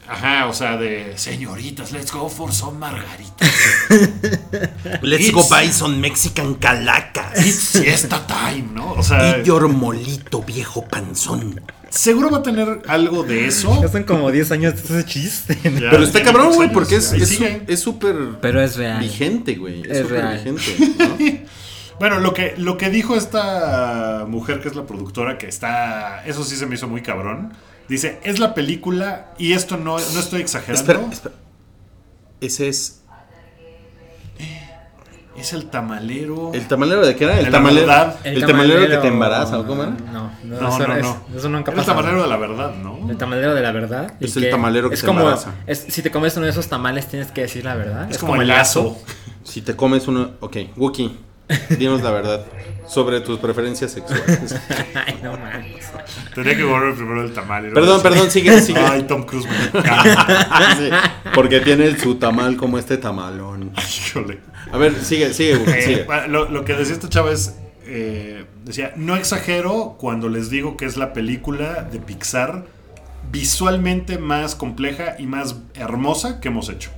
Ajá, o sea, de señoritas, let's go for some margaritas. Let's go buy some Mexican calacas. It's siesta time, ¿no? O sea, your molito, viejo panzón. seguro va a tener algo de eso. Ya son como 10 años de ese chiste. Ya Pero está cabrón, güey, porque es ahí es es súper Pero es real. vigente, güey. Es Es súper real. vigente. ¿no? Bueno, lo que, lo que dijo esta mujer que es la productora, que está. Eso sí se me hizo muy cabrón. Dice: Es la película, y esto no, no estoy exagerando. espera, espera. Ese es. Es el tamalero. ¿El tamalero de qué era? El De tamalero. El, tamalero, que te embaraza, ¿o cómo era? No, no, No, eso, no, es- no. eso nunca Era el pasa. tamalero de la verdad, ¿no? El tamalero de la verdad. y Es el tamalero que es te como, embaraza. es- Si te comes uno de esos tamales, tienes que decir la verdad. Es, como, el lazo. Si te comes uno. Ok, Wookie, dinos la verdad sobre tus preferencias sexuales. Ay, no mames. Tenía que volver primero el tamalero. Perdón, perdón, sigue, sigue. Ay, Tom Cruise me encanta. Sí, porque tiene su tamal como este tamalón. Híjole. A ver, sigue, sigue, Eh, sigue. pa- lo, lo que decía esta chava es. eh, decía, no exagero cuando les digo que es la película de Pixar visualmente más compleja y más hermosa que hemos hecho.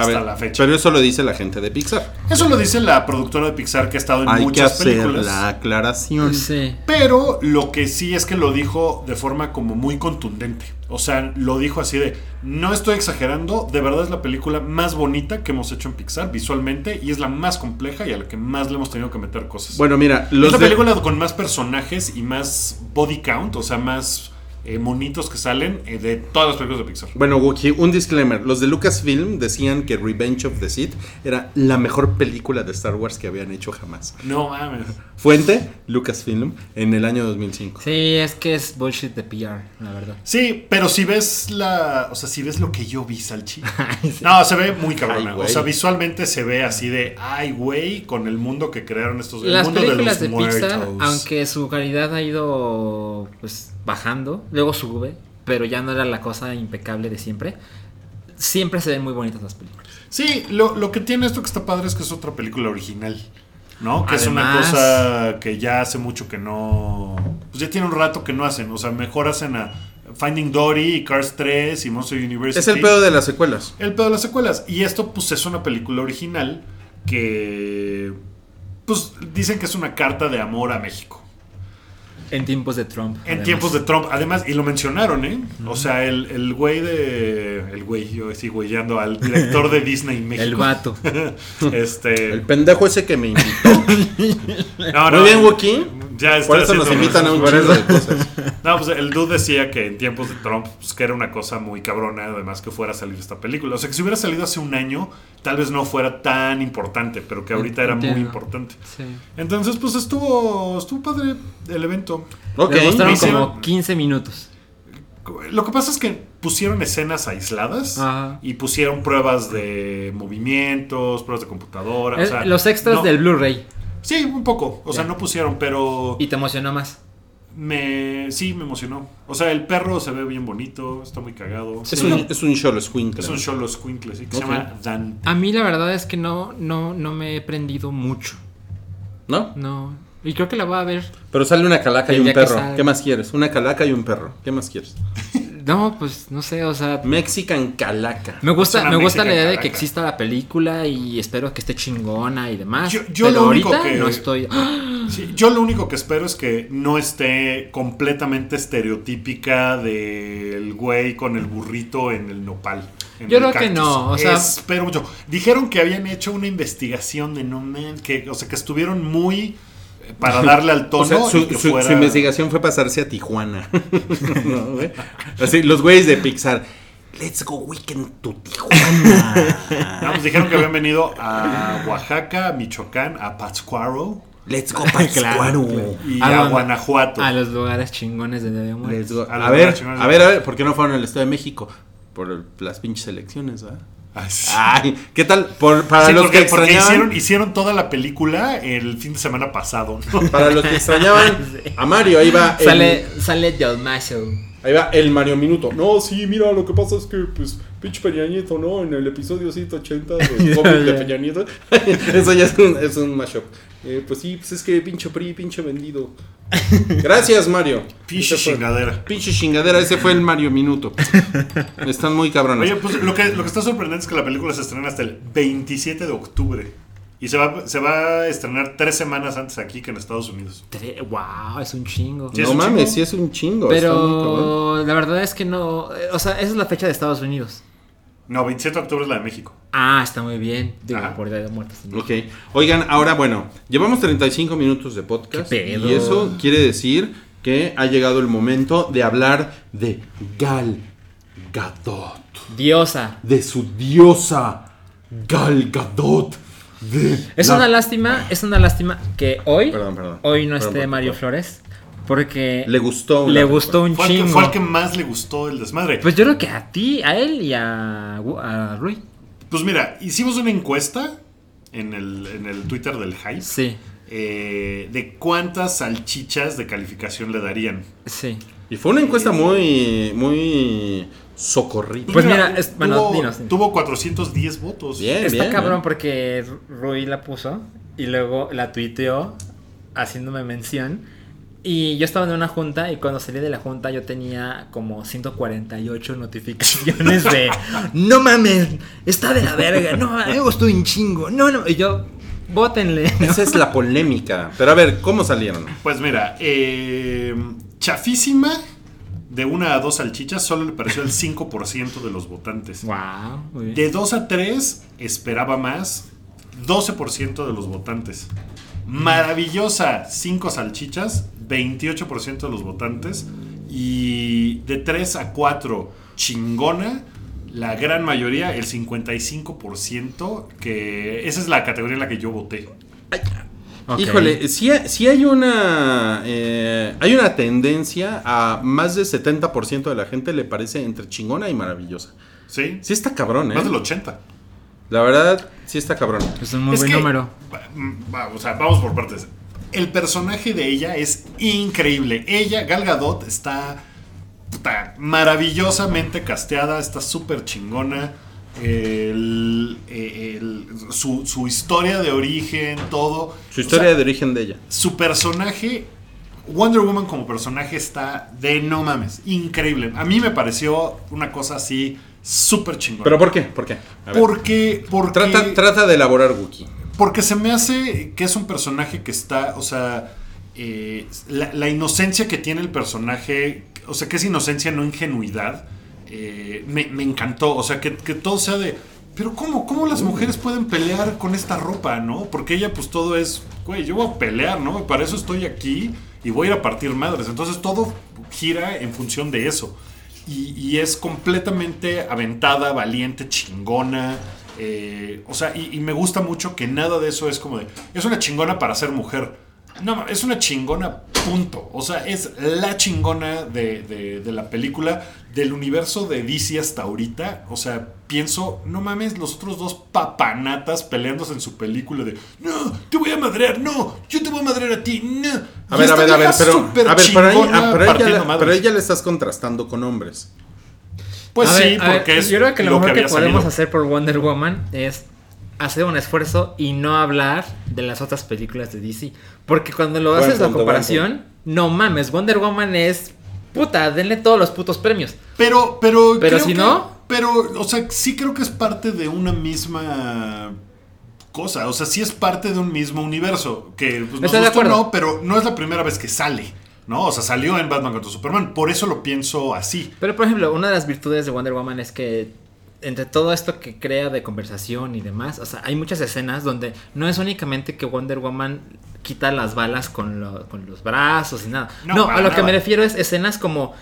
Hasta ver, la fecha. Pero eso lo dice la gente de Pixar. Eso lo dice la productora de Pixar que ha estado en Hay que muchas hacer películas. la aclaración. Sí. Pero lo que sí es que lo dijo de forma como muy contundente. O sea, lo dijo así de, no estoy exagerando, de verdad es la película más bonita que hemos hecho en Pixar visualmente y es la más compleja y a la que más le hemos tenido que meter cosas. Bueno, mira, es los la de- película con más personajes y más body count, o sea, más eh, monitos que salen eh, de todas las películas de Pixar. Bueno, Wookie, un disclaimer. Los de Lucasfilm decían que Revenge of the Sith era la mejor película de Star Wars que habían hecho jamás. No mames. Fuente, Lucasfilm, en el año 2005. Sí, es que es bullshit de PR, la verdad. Sí, pero si ves la. O sea, si ves lo que yo vi, Salchi. Sí. No, se ve muy cabrona. Ay, o sea, visualmente se ve así de. Ay, güey, con el mundo que crearon estos. el Las mundo películas de, los Pixar, muertos. aunque su calidad ha ido pues bajando, luego sube, pero ya no era la cosa impecable de siempre. Siempre se ven muy bonitas las películas. Sí, lo, lo que tiene esto que está padre es que es otra película original. ¿No? Que es una cosa que ya hace mucho que no. Pues ya tiene un rato que no hacen. O sea, mejor hacen a Finding Dory y Cars 3 y Monster University. Es el pedo de las secuelas. El pedo de las secuelas. Y esto, pues, es una película original que. Pues dicen que es una carta de amor a México. En tiempos de Trump. En además. tiempos de Trump, además, y lo mencionaron, ¿eh? O sea, el, el güey de. El güey, yo sigo güeyando al director de Disney México. El vato. Este. El pendejo ese que me invitó. no, Muy bien, Wookie. Ya Por eso nos invitan a un chingo de cosas. No, pues el dude decía que en tiempos de Trump, pues que era una cosa muy cabrona, además que fuera a salir esta película. O sea, que si hubiera salido hace un año, tal vez no fuera tan importante, pero que ahorita era muy importante. Sí. Entonces, pues estuvo, estuvo padre el evento. Ok. Le mostraron como 15 minutos. Lo que pasa es que pusieron escenas aisladas Ajá. y pusieron pruebas de movimientos, pruebas de computadora. o Eh, sea, Los extras no- del Blu-ray. Sí, un poco. O sea, no pusieron, pero Y te emocionó más. me sí me emocionó. O sea, el perro se ve bien bonito, está muy cagado. Es un, es un show, squinkle. Es un Cholo Squinkle, sí, que se llama Dan. A mí la verdad es que no, no, no me he prendido mucho. ¿No? No. Y creo que la voy a ver. Pero sale una calaca y un perro. ¿Qué más quieres? Una calaca y un perro. ¿Qué más quieres? No, pues no sé, o sea. Mexican calaca. Me gusta, me gusta la idea de que exista la película y espero que esté chingona y demás. Yo- yo pero lo único ahorita que- no estoy. Sí, yo lo único que espero es que no esté completamente estereotípica del güey con el burrito en el nopal. en Yo el creo que no, o sea- espero mucho. Dijeron que habían hecho una investigación de no man, que, o sea, que estuvieron muy para darle al tono O sea, su, y que su- fuera- su investigación fue pasarse a Tijuana. No, güey. Así, los güeyes de Pixar. Let's go weekend to Tijuana. No, pues dijeron que habían venido a Oaxaca, a Michoacán, a Pátzcuaro Let's go Pátzcuaro. claro. y ¿A a? Guanajuato. A los lugares chingones de Día de. A A ver, a ver, a ver, ¿por qué no fueron al Estado de México? Por las pinches elecciones, ¿verdad? Ay, ¿qué tal? Por- para Sí, los porque, que porque extrañaban, hicieron, hicieron toda la película el fin de semana pasado. ¿no? para los que extrañaban a Mario, ahí va el, Sale, sale Del Macho. ahí va el Mario Minuto. No, sí, mira, lo que pasa es que pues pinche Peña Nieto, ¿no? En el episodio 180 del cómic de ya. Peña Nieto. Eso ya es un, es un mashup. Eh, pues sí, pues es que pinche PRI, pinche vendido. Gracias, Mario. Pinche chingadera. Pinche chingadera, ese fue el Mario Minuto. Están muy cabrones. Oye, pues lo que, lo que está sorprendente es que la película se estrena hasta el 27 de octubre. Y se va, se va a estrenar tres semanas antes aquí que en Estados Unidos. Wow, es un chingo. Sí, es no un mames, chingo. sí es un chingo. Pero la verdad es que no. eh, O sea, esa es la fecha de Estados Unidos. No, 27 de octubre es la de México. Ah, está muy bien. Digo, Ajá. por Día de Muertos. Ok. Oigan, ahora bueno, llevamos 35 minutos de podcast. ¿Qué pedo? Y eso quiere decir que ha llegado el momento de hablar de Gal Gadot. Diosa. De su diosa Gal Gadot. De Es la- una lástima, es una lástima que hoy, Perdón, perdón. hoy no Perdón, esté perdón, Mario perdón. Flores. Porque Le gustó. le gustó un Fue al, que, chingo. fue al que más le gustó el desmadre. Pues yo creo que a ti, a él y a, a Rui. Pues mira, hicimos una encuesta en el, en el Twitter del Hype Sí, eh, de cuántas salchichas de calificación le darían. sí. Y fue una encuesta muy, muy socorrida. Pues mira, es- bueno, tuvo, dinos, dinos. tuvo 410 votos. Bien, Está bien. cabrón bien. porque Rui la puso y luego la tuiteó haciéndome mención. Y yo estaba en una junta y cuando salí de la junta yo tenía como 148 notificaciones de No mames, está de la verga, no, me gustó un chingo, no, no, y yo, votenle. ¿no? Esa es la polémica. Pero a ver, ¿cómo salieron? Pues mira, eh, chafísima de una a dos salchichas solo le pareció el 5% de los votantes. Wow, muy bien. De 2 a 3 esperaba más, 12% de los votantes. Maravillosa, 5 salchichas, 28% de los votantes. Y de 3 a 4, chingona, la gran mayoría, el 55%, que esa es la categoría en la que yo voté. Ok. Híjole, sí, sí hay una eh, hay una tendencia a más del 70% de la gente le parece entre chingona y maravillosa. ¿Sí? Sí está cabrón, ¿eh? Más del 80. La verdad, sí está cabrón. Es un muy Es buen que- número. va- va- o sea, vamos por partes. El personaje de ella es increíble. Ella, Gal Gadot, está puta, maravillosamente casteada, está súper chingona. El- el- su, su historia de origen, todo. Su historia O sea, de origen de ella. su personaje, Wonder Woman como personaje está de no mames, increíble. A mí me pareció una cosa así súper chingona. ¿Pero por qué? ¿Por qué? A ver. porque, porque Trata, trata de elaborar Wookiee. porque se me hace que es un personaje que está, o sea, eh, la, la inocencia que tiene el personaje, o sea, que es inocencia, no ingenuidad, eh, me, me encantó. O sea, que, que todo sea de, pero ¿cómo, ¿cómo las mujeres pueden pelear con esta ropa, no? Porque ella pues todo es, güey, yo voy a pelear, ¿no? Y para eso estoy aquí y voy a ir a partir madres. Entonces todo gira en función de eso. Y, es completamente aventada, valiente, chingona. eh, o sea, y, y me gusta mucho que nada de eso es como de. Es una chingona para ser mujer. No, es una chingona, punto. O sea, es la chingona de, de- de la película, del universo de DC hasta ahorita. O sea, pienso, no mames, los otros dos papanatas peleándose en su película de, no, te voy a madrear, no, yo te voy a madrear a ti, no. A Y ver, a ver, a ver, pero, a ver, pero, ahí, chingona ah, pero, ahí ya, partiendo la- madres. pero ahí ya le estás contrastando con hombres. Pues A sí, ver, a ver, porque es Yo creo que lo, lo mejor que, había podemos salido. hacer por Wonder Woman es hacer un esfuerzo y no hablar de las otras películas de DC. Porque cuando lo haces la comparación, no mames, Wonder Woman es. Puta, denle todos los putos premios. Pero, pero. Pero si que- no- Pero, o sea, sí creo que es parte de una misma cosa. O sea, sí es parte de un mismo universo. Que pues, nos o acuerdo. no, pero no es la primera vez que sale. ¿No? O sea, salió en Batman contra Superman. Por eso lo pienso así. Pero por ejemplo, una de las virtudes de Wonder Woman es que entre todo esto que crea de conversación y demás, o sea, hay muchas escenas donde no es únicamente que Wonder Woman quita las balas con, lo- con los brazos y nada. No, a lo que me refiero es escenas como...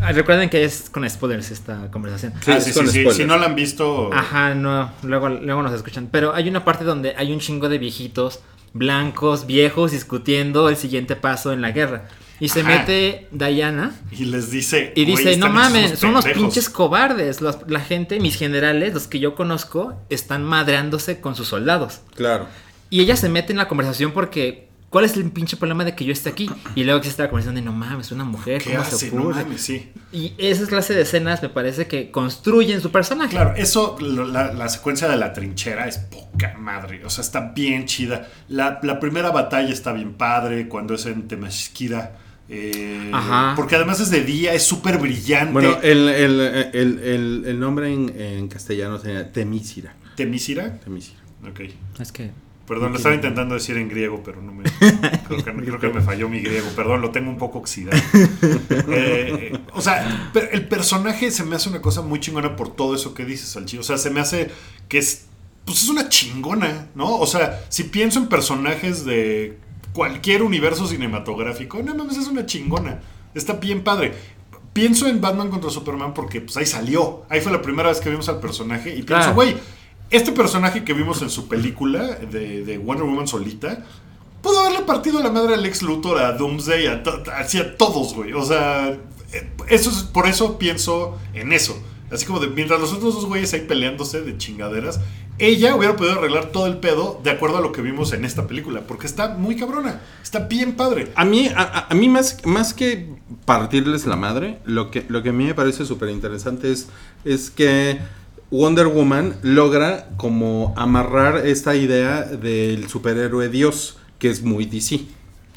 ah, Recuerden que es con spoilers esta conversación. Sí, Ah, sí, con sí. Si no la han visto. Ajá, no, luego, luego nos escuchan. Pero hay una parte donde hay un chingo de viejitos blancos, viejos, discutiendo el siguiente paso en la guerra. Y se Ajá. mete Diana Y les dice. y "Güey, dice, no mames, son unos pendejos". pinches cobardes. Los- la gente, mis generales, los que yo conozco, están madreándose con sus soldados. Claro. Y ella se mete en la conversación porque, ¿cuál es el pinche problema de que yo esté aquí? Y luego existe la conversación de, no mames, una mujer, ¿Qué ¿cómo hace? se No mames, sí. y esa clase de escenas me parece que construyen su personaje. Claro, eso, lo- la, la secuencia de la trinchera es poca madre. O sea, está bien chida. La, la primera batalla está bien padre cuando es en Temashkira. Eh, Ajá. Porque además es de día, es súper brillante. Bueno, el, el, el, el, el nombre en, en castellano sería Temísira. ¿Temísira? Temísira. Ok. Es que... Perdón, lo estaba intentando decir en griego, pero no me. Creo que, creo que me falló mi griego. Perdón, lo tengo un poco oxidado. Eh, o sea, el personaje se me hace una cosa muy chingona por todo eso que dices, Salchi. O sea, se me hace que es. Pues es una chingona, ¿no? O sea, si pienso en personajes de cualquier universo cinematográfico, no mames, es una chingona. Está bien padre. Pienso en Batman contra Superman porque pues ahí salió. Ahí fue la primera vez que vimos al personaje. Y pienso, Claro. güey, este personaje que vimos en su película de, de Wonder Woman solita, pudo haberle partido la madre a Lex Luthor, a Doomsday, a, to- así a todos, güey. O sea, eh, eso es, por eso pienso en eso. Así como de mientras los otros dos güeyes ahí peleándose de chingaderas, ella hubiera podido arreglar todo el pedo de acuerdo a lo que vimos en esta película, porque está muy cabrona, está bien padre. A mí, a, mí más, más que partirles la madre, lo que, lo que a mí me parece súper interesante es, es que Wonder Woman logra como amarrar esta idea del superhéroe dios, que es muy DC.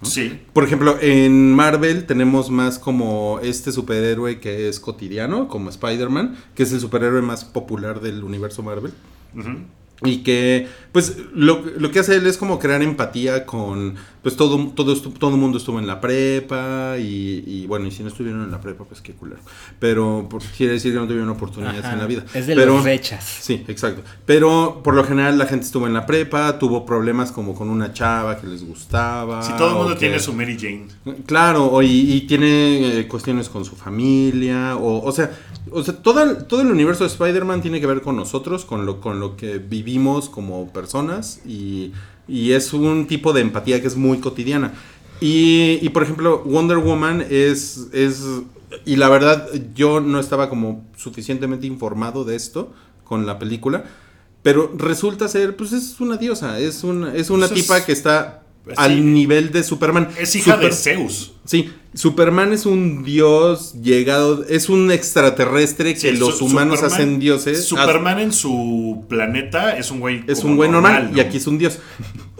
Sí. Por ejemplo, en Marvel tenemos más como este superhéroe que es cotidiano, como Spider-Man, que es el superhéroe más popular del universo Marvel. Ujú. Y que, pues, lo, lo que hace él es como crear empatía con, pues, todo, todo, estu- todo el mundo estuvo en la prepa y, y, bueno, y si no estuvieron en la prepa, pues, qué culero. Pero por- quiere decir que no tuvieron oportunidades Ajá, en la vida. Es de Pero- los rechas. Sí, exacto. Pero por lo general la gente estuvo en la prepa, tuvo problemas como con una chava que les gustaba. Si todo el mundo que- tiene su Mary Jane. Claro, o y, y tiene eh, cuestiones con su familia, o, o sea, o sea todo, el, todo el universo de Spider-Man tiene que ver con nosotros, con lo, con lo que vivimos como personas, y, y es un tipo de empatía que es muy cotidiana. Y, y, por ejemplo, Wonder Woman es, es, y la verdad yo no estaba como suficientemente informado de esto con la película, pero resulta ser, pues es una diosa, es, una es una Pues es- tipa que está pues al nivel de Superman. Es hija de Zeus. Sí, Superman es un dios llegado, es un extraterrestre que los Su- humanos Superman- hacen dioses. Superman en su planeta es un güey. es un güey normal, ¿no? y aquí es un dios.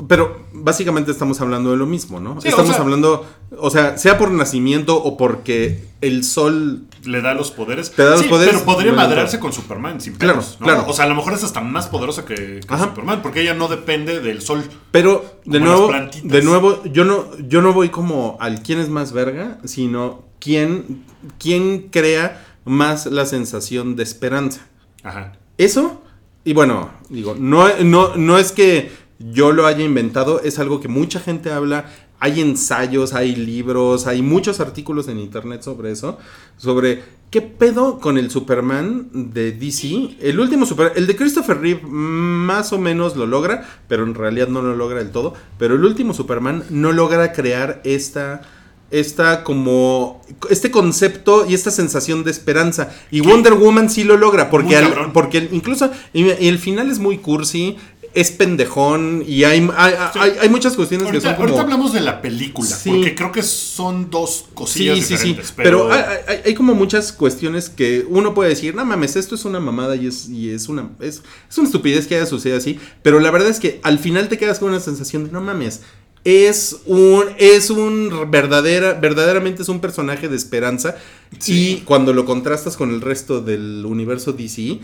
Pero básicamente estamos hablando de lo mismo, ¿no? Sí, o estamos sea- hablando, o sea, sea por nacimiento o porque el sol Le da los poderes. Te da los Sí, poderes, Pero podría claro. con Superman, sin Claro, pedos, ¿no? claro. O sea, a lo mejor es hasta más poderosa que. Superman, porque ella no depende del sol. Pero de nuevo, de nuevo, yo no, yo no voy como al quién es más verga, sino quién, quién crea más la sensación de esperanza. Ajá. Eso, y bueno, digo, no, no, no es que yo lo haya inventado, es algo que mucha gente habla. Hay ensayos, hay libros, hay muchos artículos en internet sobre eso. Sobre qué pedo con el Superman de DC. El último Super. El de Christopher Reeve más o menos lo logra, pero en realidad no lo logra del todo. Pero el último Superman no logra crear esta. Esta como. Este concepto y esta sensación de esperanza. Y Wonder Woman sí lo logra. Porque, al- porque el- incluso. Y el final es muy cursi. Es pendejón. Y hay, hay, hay- hay muchas cuestiones que son como. ahorita hablamos de la película, Sí. porque creo que son dos cosillas Sí, sí, sí. diferentes. Pero, hay, hay- hay como muchas cuestiones que uno puede decir, no mames, esto es una mamada y es, y es una es, es una estupidez que haya sucedido así. Pero la verdad es que al final te quedas con una sensación de no mames. Es un, es un verdadera, verdaderamente es un personaje de esperanza. Sí. Y cuando lo contrastas con el resto del universo DC,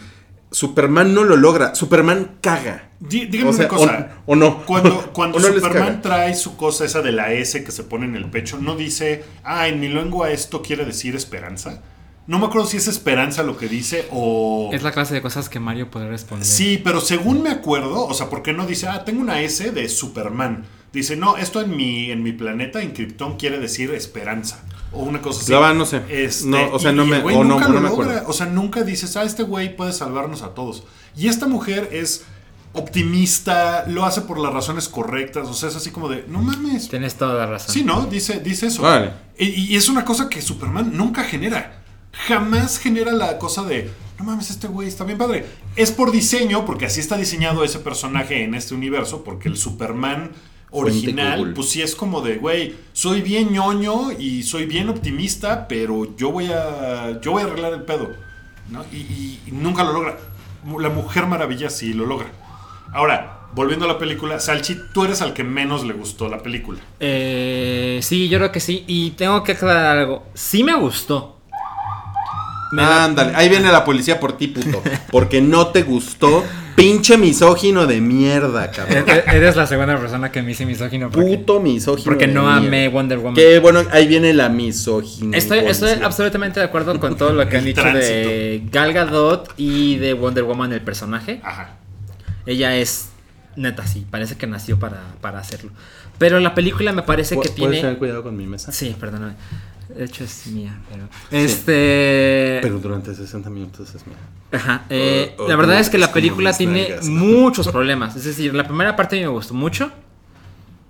Superman no lo logra. Superman caga. Dí- dígame O sea, una cosa. o- o no. Cuando, cuando O no les Superman trae su cosa esa de la S que se pone en el pecho, no dice, ah, en mi lengua esto quiere decir esperanza. No me acuerdo si es esperanza lo que dice o... Es la clase de cosas que Mario podrá responder. Sí, pero según me acuerdo, o sea, ¿por qué no dice, ah, tengo una S de Superman? Dice, no, esto en mi, en mi planeta, en Krypton, quiere decir esperanza. O una cosa así. La verdad, no sé. Este, No, o sea, y- no y me- o no- nunca no lo me logra. acuerdo. O sea, nunca dices, ah, este güey puede salvarnos a todos. Y esta mujer es optimista, lo hace por las razones correctas, o sea, es así como de, no mames. Tienes toda la razón. Sí, ¿no? Dice, dice eso. Vale. Y, y es una cosa que Superman nunca genera. Jamás genera la cosa de, no mames, este güey está bien padre. Es por diseño, porque así está diseñado ese personaje en este universo, porque el Superman original, pues sí es como de, güey, soy bien ñoño y soy bien optimista, pero yo voy a, yo voy a arreglar el pedo. ¿no? Y, y- y nunca lo logra. La Mujer Maravilla sí lo logra. Ahora, volviendo a la película, Salchi, tú eres al que menos le gustó la película. Eh, sí, yo creo que sí. Y tengo que aclarar algo. Sí me gustó. Me la- Ándale, ahí viene la policía por ti, puto. Porque no te gustó, pinche misógino de mierda, cabrón. E- e- Eres la segunda persona que me dice misógino. Porque, Puto misógino. porque de no mierda. amé Wonder Woman. Que bueno, ahí viene la misoginia. Estoy, estoy absolutamente de acuerdo con todo lo que han dicho de Gal Gadot y de Wonder Woman, el personaje. Ajá. Ella es neta, sí, parece que nació para, para hacerlo. Pero la película me parece que ¿Puedes tiene. tener cuidado con mi mesa? Sí, perdóname. De hecho es mía, pero. Este. Pero durante 60 minutos es mía. Ajá. eh, O- o la verdad es que la película tiene nalgas, ¿no? muchos problemas. Es decir, la primera parte me gustó mucho,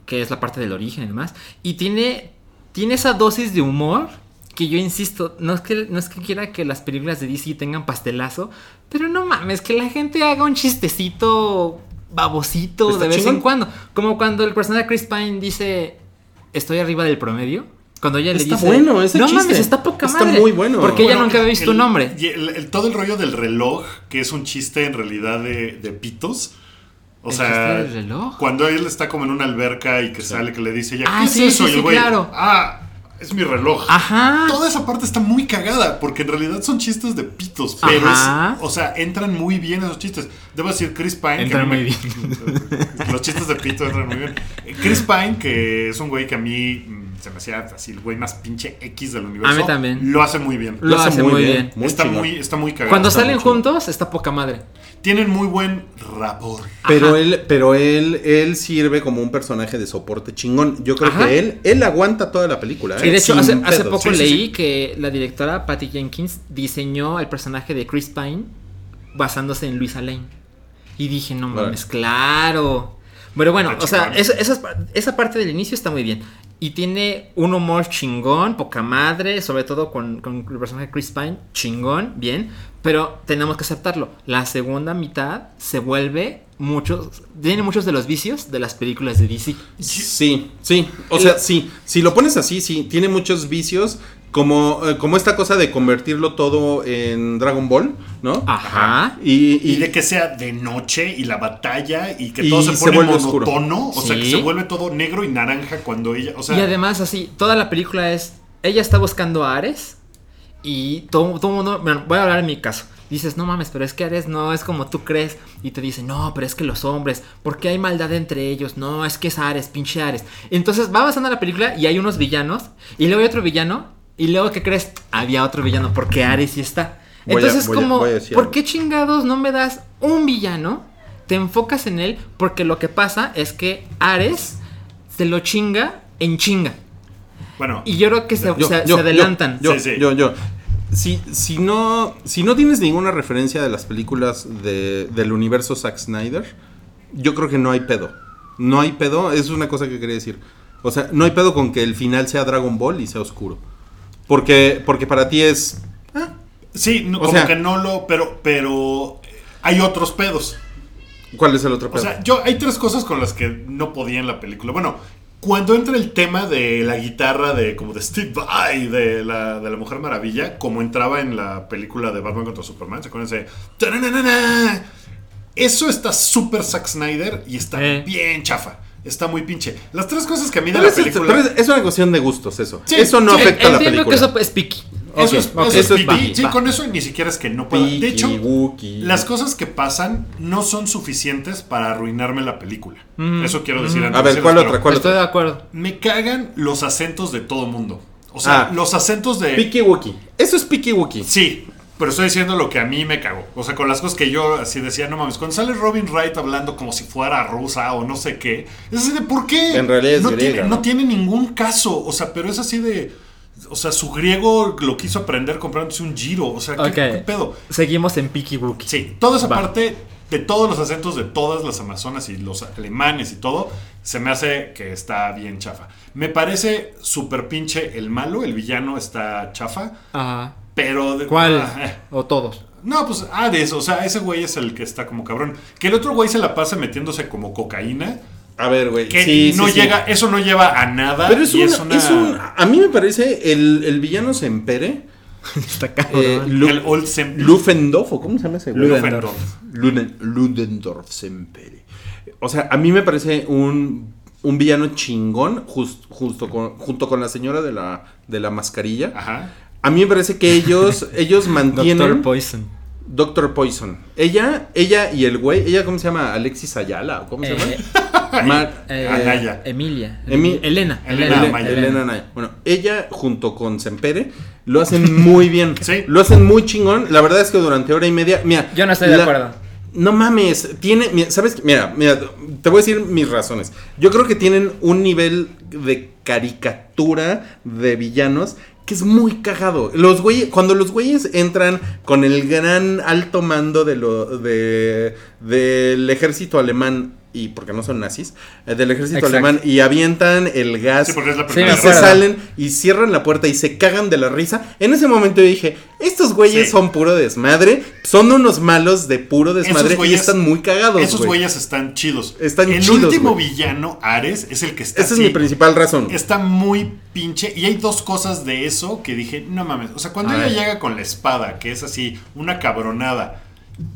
que es la parte del origen y demás. Y tiene, tiene esa dosis de humor que yo insisto, no es, que, no es que quiera que las películas de DC tengan pastelazo, pero no mames, que la gente haga un chistecito babosito de vez chingón. en cuando. Como cuando el personaje de Chris Pine dice, estoy arriba del promedio. Cuando ella le Está dice, bueno ese no chiste. mames, está poca Está madre. muy bueno. Porque ella nunca había visto el- un nombre. y el- el- todo el rollo del reloj, que es un chiste en realidad de, de pitos. O ¿El sea, chiste del reloj? cuando él está como en una alberca y que sale que le dice ella, Ah, ¿qué sí, es eso? sí, y el güey, claro. ah, es mi reloj. Ajá. Toda esa parte está muy cagada, porque en realidad son chistes de pitos, pero Ajá. es, o sea, entran muy bien esos chistes. Debo decir, Chris Pine. que Entran mí muy me- Los chistes de pito entran muy bien. Chris Pine, que es un güey que a mí se me hacía así el güey más pinche X del universo. A mí también. Lo hace muy bien. Lo hace muy bien. está, muy, está muy cagado. Cuando Está salen juntos, está poca madre. Tienen muy buen rapor. Pero él, pero él, él sirve como un personaje de soporte chingón. Yo creo Ajá. que él, él aguanta toda la película. ¿eh? Y de hecho, hace, poco Sí, leí sí. que la directora Patty Jenkins diseñó el personaje de Chris Pine basándose en Luisa Lane. Y dije, no mames, claro. Pero bueno, o sea, esa, esa parte del inicio está muy bien. Y tiene un humor chingón, poca madre, sobre todo con, con el personaje de Chris Pine, chingón, bien. Pero tenemos que aceptarlo. La segunda mitad se vuelve muchos, tiene muchos de los vicios de las películas de DC. Sí, sí. O sea, sí. Si lo pones así, sí. Tiene muchos vicios. Como, eh, como esta cosa de convertirlo todo en Dragon Ball, ¿no? Ajá. Y, Y, y, de que sea de noche y la batalla y que Y todo se se pone oscuro. monótono. O sea, que se vuelve todo negro y naranja cuando ella. O sea, y además, así, toda la película es. Ella está buscando a Ares. Y todo, todo mundo. bueno, voy a hablar en mi caso. Dices, no mames, pero es que Ares no es como tú crees. Y te dicen, no, pero es que los hombres, ¿por qué hay maldad entre ellos? No, es que es Ares, pinche Ares. Entonces va avanzando la película y hay unos villanos. Y luego hay otro villano. Y luego, ¿qué crees? Había otro villano, porque Ares sí está. Voy a- Entonces, a- como, voy a decir ¿por qué chingados no me das un villano? Te enfocas en él, porque lo que pasa es que Ares se lo chinga en chinga. bueno. Y yo creo que se, yo, se- yo, se adelantan. Yo, Sí, sí. yo, yo. Si, si, no, si no tienes ninguna referencia de las películas de- del universo Zack Snyder, yo creo que no hay pedo. No hay pedo, es una cosa que quería decir. O sea, no hay pedo con que el final sea Dragon Ball y sea oscuro. Porque, porque para ti es... ah, Sí, no, O como sea- que no lo. Pero, pero eh, hay otros pedos. ¿Cuál es el otro O pedo? sea, yo hay tres cosas con las que no podía en la película. Bueno, cuando entra el tema de la guitarra de como de Steve Vai de la, de la Mujer Maravilla, como entraba en la película de Batman contra Superman, ¿se acuerdan? Eso está súper Zack Snyder y está Eh. bien chafa. Está muy pinche. Las tres cosas que a mí de la es, película. pero es- es una cuestión de gustos eso. Sí, eso no sí, afecta a la película. que eso es picky. Eso es, ok, eso es eso es pipí. va, Sí, va. con eso ni siquiera es que no pueda. De hecho, Wookie. las cosas que pasan no son suficientes para arruinarme la película. Ujú. Eso quiero decir antes A ver, ¿cuál otra? ¿Cuál Estoy de acuerdo. Me cagan los acentos de todo mundo. O sea, Ah. los acentos de. Piki Wookie. Eso es Piki Wookie. Sí, pero estoy diciendo lo que a mí me cagó. O sea, con las cosas que yo así decía, no mames, cuando sale Robin Wright hablando como si fuera rusa o no sé qué, es así de ¿por qué? En realidad es no, griega, tiene, ¿no? no tiene ningún caso. O sea, pero es así de. O sea, su griego lo quiso aprender comprándose un giro. O sea, ¿qué, pedo? Seguimos en Picky Wookie. Sí, toda esa Va. parte de todos los acentos de todas las amazonas y los alemanes y todo, se me hace que está bien chafa. Me parece súper pinche el malo, el villano está chafa, Ajá. Pero... de- ¿Cuál? ah, eh. O todos. No, pues Hades, o sea, ese güey es el que está como cabrón. Que el otro güey se la pasa metiéndose como cocaína. A ver, güey. Que sí, no sí, sí. llega, eso no lleva a nada. Pero es, y una- es una- es un. A mí me parece el, el villano Sempere. Está eh, Lu- el Old Sem- Lufendorf, ¿o cómo se llama ese güey? Ludendorff. Luden- Ludendorff Sempere. O sea, a mí me parece un, un villano chingón jus- justo con, junto con la señora de la, de la mascarilla. Ajá. A mí me parece que ellos, ellos mantienen... Doctor Poison. Doctor Poison. Ella, ella y el güey, ella cómo se llama, Alexis Ayala, ¿o ¿cómo se Eh, llama? Mar- Eh, Anaya. Emilia. Emi- Elena. Elena Elena. Elena Naya. Bueno, ella junto con Sempere lo hacen muy bien. Sí. Lo hacen muy chingón. La verdad es que durante hora y media, mira, Yo no estoy de la- acuerdo. No mames, tiene, mira, ¿sabes? qué? Mira, mira, te voy a decir mis razones. Yo creo que tienen un nivel de caricatura de villanos que es muy cagado. Los cuando los güeyes entran con el gran alto mando de lo, de, del ejército alemán y porque no son nazis, eh, del ejército Exacto. alemán y avientan el gas Sí, porque es la Sí, primera y se salen y cierran la puerta y se cagan de la risa. En ese momento yo dije, estos güeyes Sí. son puro desmadre, son unos malos de puro desmadre Esos y güeyes- están muy cagados. Esos güey. güeyes están chidos. Están el chidos, último güey. villano, Ares, es el que está Esa es mi principal razón. Está muy pinche. Y hay dos cosas de eso que dije, no mames. O sea, cuando A ella ver. llega con la espada, que es así, una cabronada,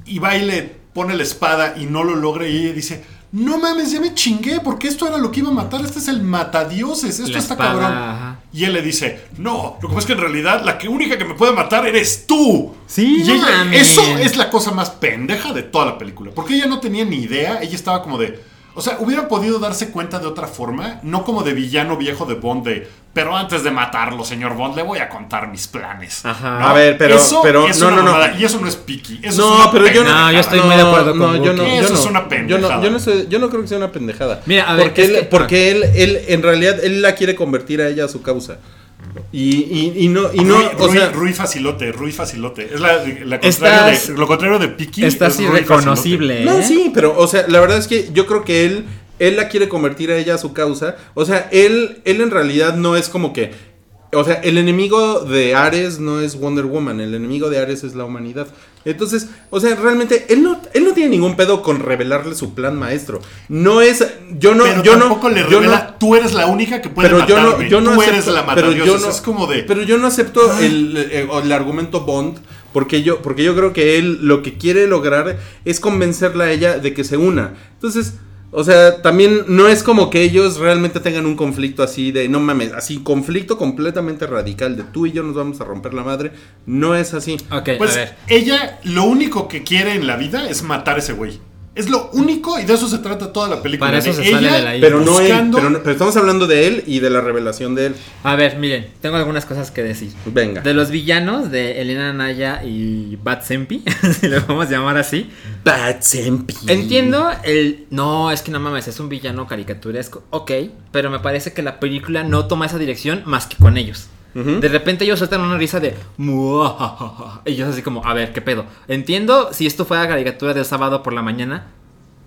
y va y le pone la espada y no lo logra, y ella dice, no mames, ya me chingué, porque esto era lo que iba a matar. Este es el matadioses, esto La está espada, cabrón. ajá. Y él le dice, no, lo que pasa es que en realidad la que única que me puede matar eres tú. Sí, y ella- eso es la cosa más pendeja de toda la película. Porque ella no tenía ni idea, ella estaba como de... O sea, hubiera podido darse cuenta de otra forma, no como de villano viejo de Bond de... Pero antes de matarlo, señor Bond, le voy a contar mis planes. Ajá. ¿No? A ver, pero- Eso pero- es no, una no, no. mamada, Y eso no es piqui. No, pero yo no. yo estoy muy de acuerdo con no, yo no, yo Eso no. es una Yo no, pendejada. yo no, sé- yo no creo que sea una pendejada. Mira, a ver, porque él, que- porque él, él, en realidad, él la quiere convertir a ella a su causa. Y, y, y no, y no, Rui, o sea, Rui facilote, Rui facilote. Es la, la contrario Estás- de, lo contrario de piqui. Estás es Rui irreconocible. No, ¿eh? sí, pero, o sea, la verdad es que yo creo que él, él la quiere convertir a ella a su causa. O sea, él, él en realidad no es como que. O sea, el enemigo de Ares no es Wonder Woman, el enemigo de Ares es la humanidad. Entonces, o sea, realmente él no, él no tiene ningún pedo con revelarle su plan maestro. No es, yo no, Pero yo no, tampoco le no- revela, tú eres la única que puede pero yo no, yo no tú acepto, eres la pero matadiosa. yo no, es como de... pero yo no acepto el, el- el argumento Bond porque yo, porque yo creo que él lo que quiere lograr es convencerla a ella de que se una. Entonces, o sea, también no es como que ellos realmente tengan un conflicto así de, no mames, así conflicto completamente radical de tú y yo nos vamos a romper la madre. No es así. Ok, Pues a ver. ella lo único que quiere en la vida es matar a ese güey. Es lo único y de eso se trata toda la película. Para eso se sale de la isla. Pero no él, buscando- pero, no- pero estamos hablando de él y de la revelación de él. A ver, miren, tengo algunas cosas que decir. Venga. De los villanos de Elena Naya y Bat Sempi, si lo vamos a llamar así. Bad Sempi. Entiendo el. No, es que no mames, es un villano caricaturesco. Ok, pero me parece que la película no toma esa dirección más que con ellos. Ujú. De repente ellos sueltan una risa de. Y yo así como, a ver, ¿qué pedo? Entiendo si esto fuera caricatura del sábado por la mañana,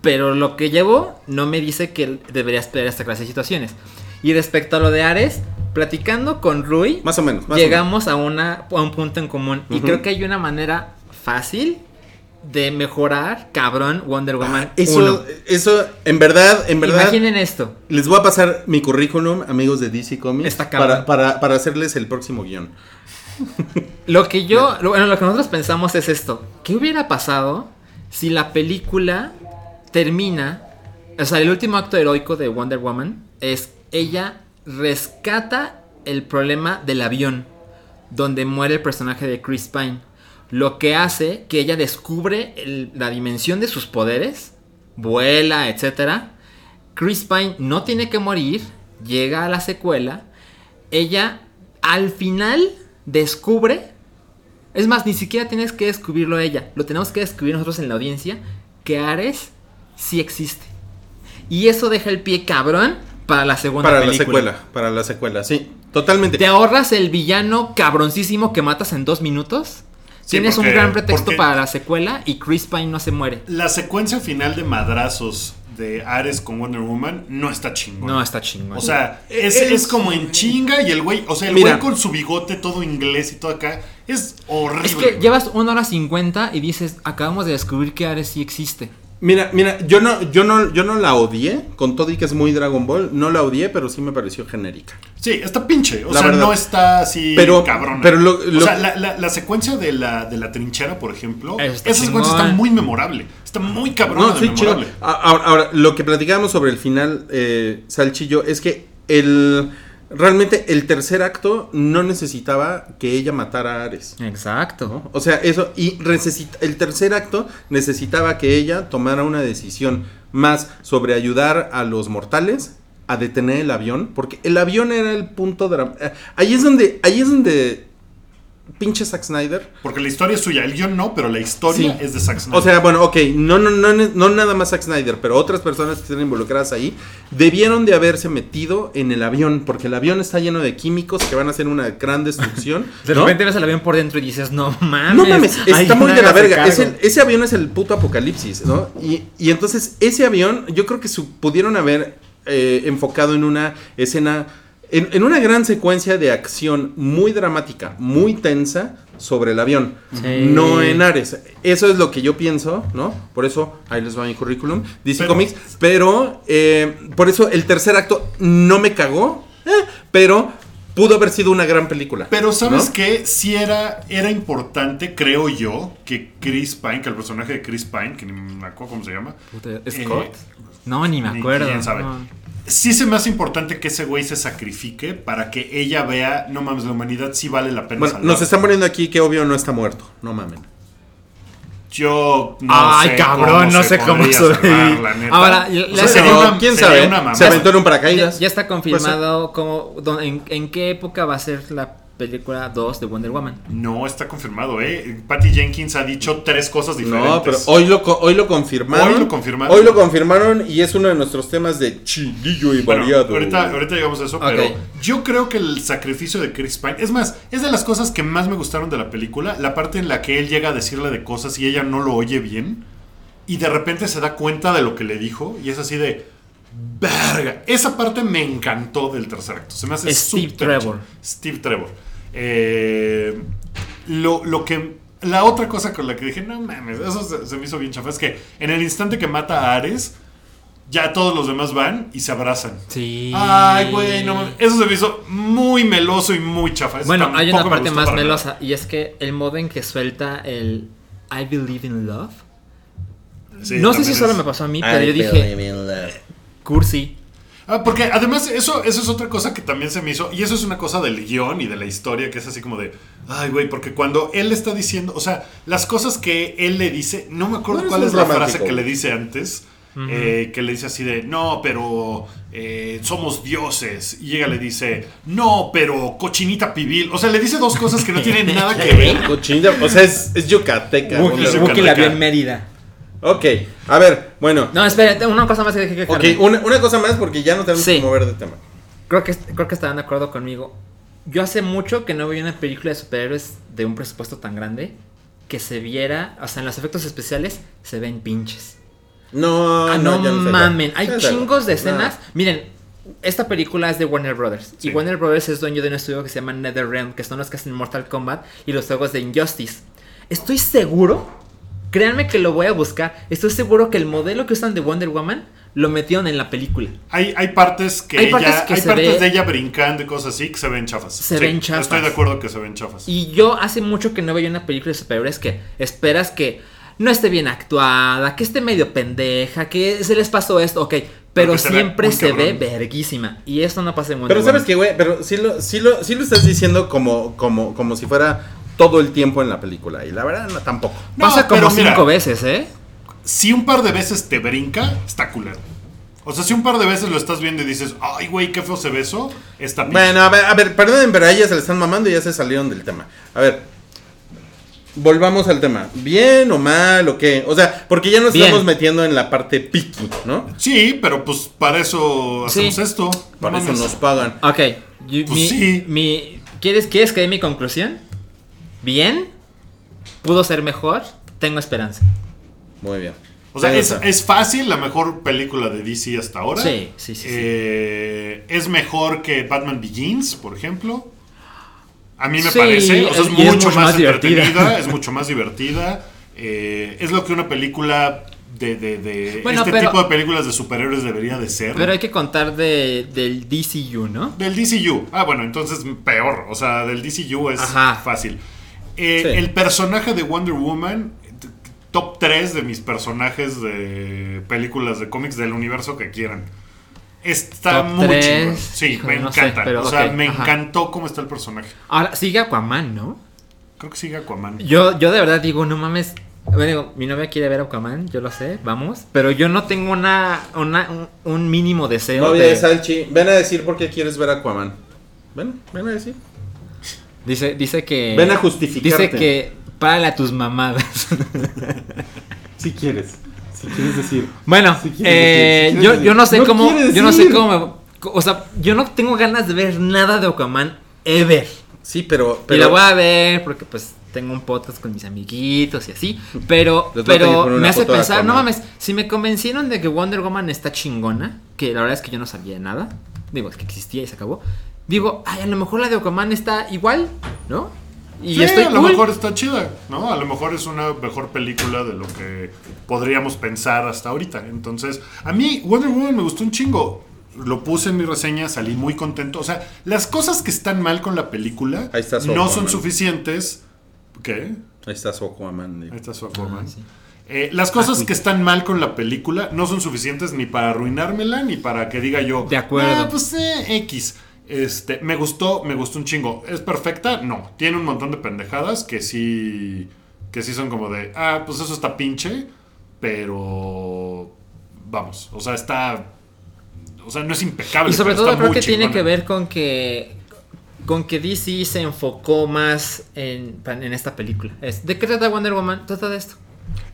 pero lo que llevo no me dice que debería esperar esta clase de situaciones. Y respecto a lo de Ares, platicando con Rui, Más o menos. más o llegamos a, una, a un punto en común. Y Ujú. creo que hay una manera fácil de mejorar, cabrón, Wonder Woman Eso, 1. eso, en verdad, en verdad. Imaginen esto. Les voy a pasar mi currículum, amigos de DC Comics, Está para, para, para hacerles el próximo guion. Lo que yo, lo- bueno, lo que nosotros pensamos es esto. ¿Qué hubiera pasado si la película termina, o sea, el último acto heroico de Wonder Woman es ella rescata el problema del avión donde muere el personaje de Chris Pine, lo que hace que ella descubre el- la dimensión de sus poderes, vuela, etcétera. Chris Pine no tiene que morir, llega a la secuela, ella al final descubre, es más, ni siquiera tienes que descubrirlo ella, lo tenemos que descubrir nosotros en la audiencia, que Ares sí existe. Y eso deja el pie cabrón para la segunda Para la película. secuela, para la secuela, sí, totalmente. Te ahorras el villano cabroncísimo que matas en dos minutos. Sí, Tienes porque- un gran pretexto porque para la secuela y Chris Pine no se muere. La secuencia final de madrazos de Ares con Wonder Woman no está chingón. No, está chingón. O sea, es, Es- es como en chinga y el güey, o sea, el Mira. güey con su bigote todo inglés y todo acá, es horrible. es que llevas una hora cincuenta y dices, acabamos de descubrir que Ares sí existe. Mira, mira, yo no, yo no, yo no la odié, con todo y que es muy Dragon Ball, no la odié, pero sí me pareció genérica. Sí, está pinche. O La sea, verdad. no está así Pero- cabrona. pero lo- o sea, la, la- la secuencia de la, de la trinchera, por ejemplo, esa secuencia está muy memorable. Está muy cabrona No, de sí, memorable. Ahora, ahora, lo que platicábamos sobre el final, eh, Salchillo, es que el realmente el tercer acto no necesitaba que ella matara a Ares. Exacto. ¿no? O sea, eso, y el tercer acto necesitaba que ella tomara una decisión más sobre ayudar a los mortales a detener el avión, porque el avión era el punto de ahí es donde, ahí es donde pinche Zack Snyder Porque la historia es suya. El guion no, pero la historia Sí. es de Zack Snyder. O sea, bueno, ok, no, no, no, no nada más Zack Snyder, pero otras personas que están involucradas ahí debieron de haberse metido en el avión, porque el avión está lleno de químicos que van a hacer una gran destrucción. De ¿no? repente ves el avión por dentro y dices, no mames. No mames, está muy de la verga. Es cargo". el- ese avión es el puto apocalipsis, ¿no? Y, y entonces ese avión, yo creo que su- pudieron haber eh, enfocado en una escena, en, en una gran secuencia de acción muy dramática, muy tensa sobre el avión, Sí. no en Ares. Eso es lo que yo pienso, ¿no? Por eso, ahí les va mi currículum, DC Pero- Comics, pero eh, por eso el tercer acto no me cagó, eh, pero pudo haber sido una gran película. Pero ¿sabes ¿no? qué? Sí era, era importante, creo yo, que Chris Pine, que el personaje de Chris Pine, que ni me acuerdo cómo se llama, Puta, Eh, ¿Scott? no, ni me ni acuerdo. quién sabe. no. Sí se me hace importante que ese güey se sacrifique para que ella vea, no mames, la humanidad sí vale la pena Bueno, salvar. nos están poniendo aquí que obvio no está muerto. No mamen. Yo no Ay, sé cabrón, cómo no se sé cómo sobrevivir. Ahora, O sea, sería una- ¿Quién sería sabe? una. Se aventó en un Ya, paracaídas. ya está confirmado cómo, en, en qué época va a ser la película 2 de Wonder Woman. No está confirmado, ¿eh? Patty Jenkins ha dicho tres cosas diferentes. No, pero hoy lo, hoy lo confirmaron. Hoy lo confirmaron. Hoy lo confirmaron y es uno de nuestros temas de chilillo y Bueno, variado. ahorita, ahorita llegamos a eso, pero yo creo que el sacrificio de Chris Pine, es más, es de las cosas que más me gustaron de la película, la parte en la que él llega a decirle de cosas y ella no lo oye bien, y de repente se da cuenta de lo que le dijo, y es así de, verga, esa parte me encantó del tercer acto, se me hace Steve Trevor. Steve Trevor. Eh, lo, lo que... La otra cosa con la que dije, no mames, eso se, se me hizo bien chafa, es que en el instante que mata a Ares, ya todos los demás van y se abrazan. Sí. Ay, güey, no mames. Eso se me hizo muy meloso y muy chafa. Eso Bueno, hay una parte más nada. melosa y es que el modo en que suelta el I believe in love. Sí, no sé si solo me pasó a mí, pero yo dije, cursi. Ah, porque además eso, eso es otra cosa que también se me hizo. Y eso es una cosa del guion y de la historia que es así como de. Ay, güey, porque cuando él está diciendo. O sea, las cosas que él le dice. No me acuerdo No, cuál es la romántico. frase que le dice antes. eh, que le dice así de. No, pero. eh, somos dioses. Y ella le dice. No, pero cochinita pibil. O sea, le dice dos cosas que no tienen nada que ver. Cochinilla, o sea, es, es yucateca. Wookiee la vio en Mérida. Ok, a ver, bueno. No, espera, una cosa más que dejé que Ok, una, una cosa más porque ya no tenemos Sí. que mover de tema. Creo que, creo que estarán de acuerdo conmigo. Yo hace mucho que no veía una película de superhéroes de un presupuesto tan grande que se viera, o sea, en los efectos especiales se ven pinches. No, Ah, no, no, mamen, hay sé. chingos de No. escenas. Miren, esta película es de Warner Brothers. Sí. Y Warner Brothers es dueño de un estudio que se llama NetherRealm, que son los que hacen Mortal Kombat y los juegos de Injustice. Estoy seguro, créanme que lo voy a buscar, estoy seguro que el modelo que usan de Wonder Woman lo metieron en la película. Hay, hay partes que Hay ella. partes que hay se partes ve- de ella brincando y cosas así que se ven chafas. Se Sí, ven chafas. Estoy de acuerdo que se ven chafas. Y yo hace mucho que no veía una película de superhéroes que esperas que no esté bien actuada, que esté medio pendeja, que se les pasó esto, ok. Pero que se siempre se ve verguísima. Y esto no pasa en Wonder Pero sabes que, güey, pero sí lo, sí, lo, sí lo estás diciendo como, como, como si fuera todo el tiempo en la película. Y la verdad, no, tampoco. No, Pasa como mira, cinco veces, ¿eh? Si un par de veces te brinca, está culero. O sea, si un par de veces lo estás viendo y dices, ay, güey, qué feo se eso, está pinche. Bueno, a ver, a ver, perdonen, pero a ellas se le están mamando y ya se salieron del tema. A ver, volvamos al tema. ¿Bien o mal o qué? O sea, porque ya nos Bien. estamos metiendo en la parte piqui, ¿no? Sí, pero pues para eso Sí. hacemos esto. No Para eso mames. nos pagan. Ok. yo- Pues mi, sí. mi- ¿quieres, ¿Quieres que dé mi conclusión? ¿Bien? pudo ser mejor, tengo esperanza. Muy bien. O sea, es, es fácil la mejor película de DC hasta ahora. Sí, sí, sí, sí. Eh, Es mejor que Batman Begins, por ejemplo. A mí me Sí, parece. O sea, es mucho mucho más, más divertida. entretenida. es mucho más divertida. Eh, es lo que una película de, de- de Bueno, este pero- tipo de películas de superhéroes debería de ser. Pero hay que contar de, del DCU, ¿no? Del DCU. Ah, bueno, entonces peor. O sea, del DCU es Ajá. fácil. Eh, Sí. El personaje de Wonder Woman, top 3 de mis personajes de películas de cómics del universo que quieran. Está Top muy tres. chingón. Sí, Híjole, me no sé, encanta. pero o sea, me ajá. encantó cómo está el personaje. Ahora sigue Aquaman, ¿no? Creo que sigue Aquaman. Yo, yo de verdad digo, no mames. Bueno, digo, mi novia quiere ver Aquaman, yo lo sé, vamos. Pero yo no tengo una, una un, un mínimo deseo Novia de- de Salchi, ven a decir por qué quieres ver Aquaman. Ven, ven a decir. Dice, dice que. Ven a justificarte. Dice que párale a tus mamadas. Si quieres. Si quieres decir. bueno, Si quieres eh, decir, si yo, yo no sé. No cómo. Yo no sé cómo. me- o sea, yo no tengo ganas de ver nada de Aquaman ever. Sí, pero. y pero la voy a ver porque pues tengo un podcast con mis amiguitos y así. Pero, pero me hace pensar, no mames, si me convencieron de que Wonder Woman está chingona, que la verdad es que yo no sabía nada. Digo, es que existía y se acabó. Digo, ay, a lo mejor la de Aquaman está igual, ¿no? Y Sí, estoy a lo cool. mejor está chida, ¿no? A lo mejor es una mejor película de lo que podríamos pensar hasta ahorita. Entonces, a mí Wonder Woman me gustó un chingo. Lo puse en mi reseña, salí muy contento. O sea, las cosas que están mal con la película Ahí está su no son suficientes. ¿Qué? Ahí está su Aquaman. Ahí está su Aquaman. Ah, sí. Eh, las cosas que están mal con la película no son suficientes ni para arruinármela ni para que diga yo. De acuerdo. "Ah, pues eh, X. Este, me gustó, me gustó un chingo. ¿Es perfecta? No. Tiene un montón de pendejadas que sí. Que sí son como de. Ah, pues eso está pinche. Pero. Vamos. O sea, está. O sea, no es impecable. Y sobre todo creo que tiene que ver con que con que DC se enfocó más en, en esta película. Es, ¿De qué trata Wonder Woman? Trata de esto.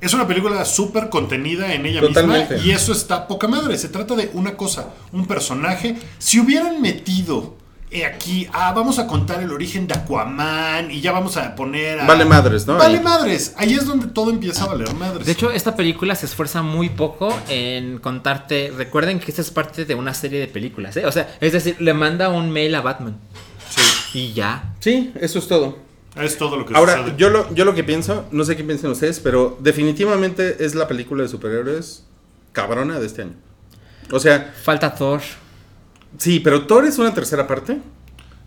Es una película súper contenida en ella Totalmente. misma y eso está poca madre. Se trata de una cosa, un personaje. Si hubieran metido eh, aquí, ah, vamos a contar el origen de Aquaman y ya vamos a poner a... Vale madres, ¿no? Vale Ahí. madres. Ahí es donde todo empieza a valer madres. De hecho, esta película se esfuerza muy poco en contarte. Recuerden que esta es parte de una serie de películas, ¿eh? O sea, es decir, le manda un mail a Batman. Sí, Y ya. Sí, eso es todo. Es todo lo que Ahora, sucede. yo lo, yo lo que pienso, no sé qué piensan ustedes, pero definitivamente es la película de superhéroes cabrona de este año. O sea, Falta Thor. sí, pero Thor es una tercera parte.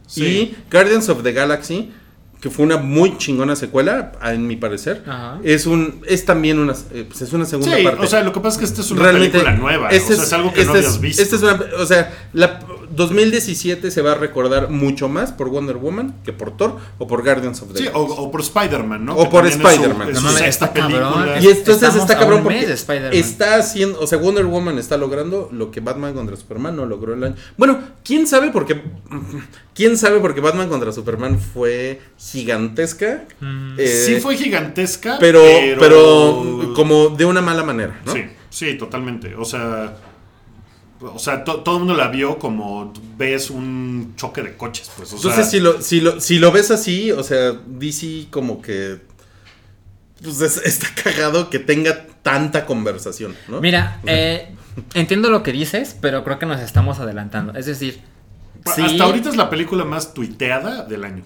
Sí. Y Guardians of the Galaxy, que fue una muy chingona secuela, en mi parecer, Ajá. es un es también una, eh, pues es una segunda Sí, parte. o sea, lo que pasa es que esta es una Realmente, película nueva. este o sea, es, algo que no este habías es- visto. este es una, o sea, la 2017 se va a recordar mucho más por Wonder Woman que por Thor o por Guardians of the Sí, o, Galaxy. o por Spider-Man, ¿no? O Que por Spider-Man. Es No está cabrón. película. Y entonces Estamos está cabrón porque está haciendo, o sea, Wonder Woman está logrando lo que Batman contra Superman no logró el año. Bueno, quién sabe porque quién sabe porque Batman contra Superman fue gigantesca. Mm. eh, sí fue gigantesca, pero, pero como de una mala manera, ¿no? Sí, sí, totalmente. O sea, o sea, to- todo el mundo la vio como ves un choque de coches, pues. O Entonces, sea, si lo, si, lo, si lo ves así, o sea, DC como que. Pues es- está cagado que tenga tanta conversación, ¿no? Mira, eh, entiendo lo que dices, pero creo que nos estamos adelantando. Es decir, sí, hasta ahorita es la película más tuiteada del año.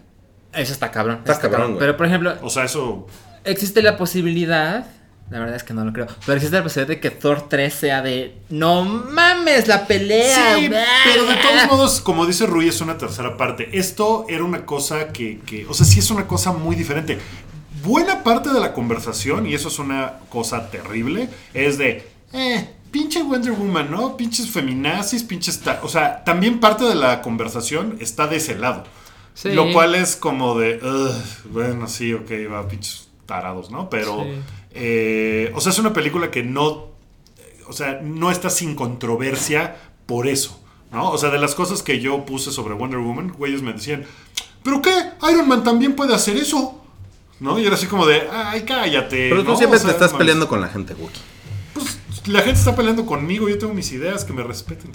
eso está cabrón. Está cabrón, güey. Pero por ejemplo, O sea, eso. existe la posibilidad. La verdad es que no lo creo. Pero existe la posibilidad de que Thor 3 sea de. ¡No mames! ¡La pelea! Sí, ¡Bah! pero de todos modos, como dice Rui, es una tercera parte. Esto era una cosa que, que, o sea, sí es una cosa muy diferente. Buena parte de la conversación, y eso es una cosa terrible, es de, eh, pinche Wonder Woman, ¿no? Pinches feminazis, pinches... ta-". O sea, también parte de la conversación está de ese lado. Sí. Lo cual es como de, "Ugh, bueno, sí, ok, va, pinches tarados, ¿no? Pero, Sí. Eh, o sea, es una película que no, o sea, no está sin controversia por eso, ¿no? O sea, de las cosas que yo puse sobre Wonder Woman, güeyes me decían, ¿pero qué? Iron Man también puede hacer eso, ¿no? Y era así como de, ay, cállate. Pero tú ¿no? siempre O sea, te estás mames. peleando con la gente, Wookie. Pues la gente está peleando conmigo, yo tengo mis ideas, que me respeten.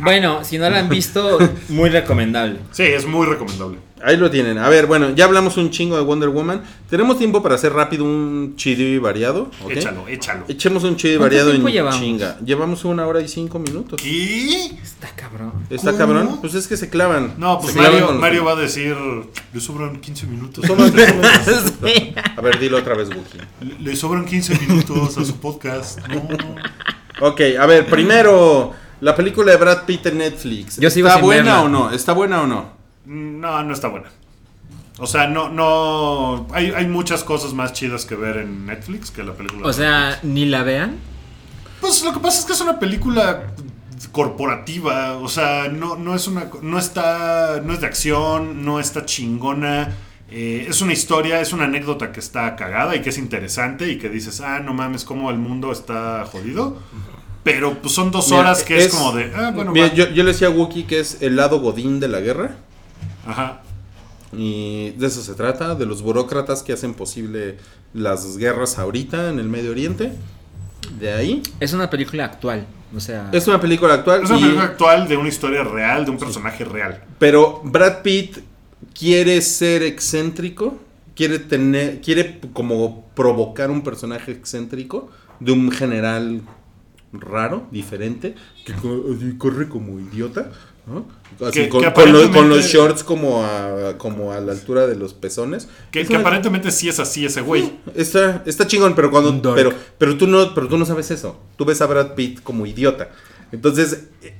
Bueno, si no la han visto, muy recomendable. Sí, es muy recomendable. Ahí lo tienen. A ver, bueno, ya hablamos un chingo de Wonder Woman. Tenemos tiempo para hacer rápido un chido y variado. ¿ok? Échalo, échalo. Echemos un chido y ¿Cuánto variado en llevamos? chinga. Llevamos una hora y cinco minutos. ¿Y? Está cabrón. ¿Está ¿Cómo? cabrón? Pues es que se clavan. No, pues Se Mario, con los- Mario va a decir, le sobran 15 minutos. Somos- somos- Sí. A ver, dilo otra vez, Wookie. Le, le sobran 15 minutos a su podcast. No. Ok, a ver, primero, la película de Brad Pitt en Netflix. Yo ¿Está buena verla. o no? ¿Está buena o no? No, no está buena. O sea, no, no. Hay, hay muchas cosas más chidas que ver en Netflix que la película. O sea, ni la vean. Pues lo que pasa es que es una película corporativa, o sea, no, no es una no está no es de acción, no está chingona. eh, es una historia, es una anécdota que está cagada y que es interesante y que dices, ah, no mames, cómo el mundo está jodido. Pero pues son dos Mira, horas que es, como de, ah, bueno, mira, yo, yo le decía a Wookie que es el lado godín de la guerra. Ajá. Y de eso se trata, de los burócratas que hacen posible las guerras ahorita en el Medio Oriente. De ahí. Es una película actual. O sea, Es una película actual. Es una y- película actual de una historia real, de un personaje real. Pero Brad Pitt quiere ser excéntrico, quiere tener, quiere como provocar un personaje excéntrico de un general raro, diferente, que corre como idiota, ¿no? Así Que- con, que con los, con aparentemente- los shorts como a, como a la altura de los pezones. Que, Es que una- aparentemente sí es así ese güey. Está, está chingón, pero cuando pero, pero tú no, pero tú no sabes eso. Tú ves a Brad Pitt como idiota. Entonces, eh,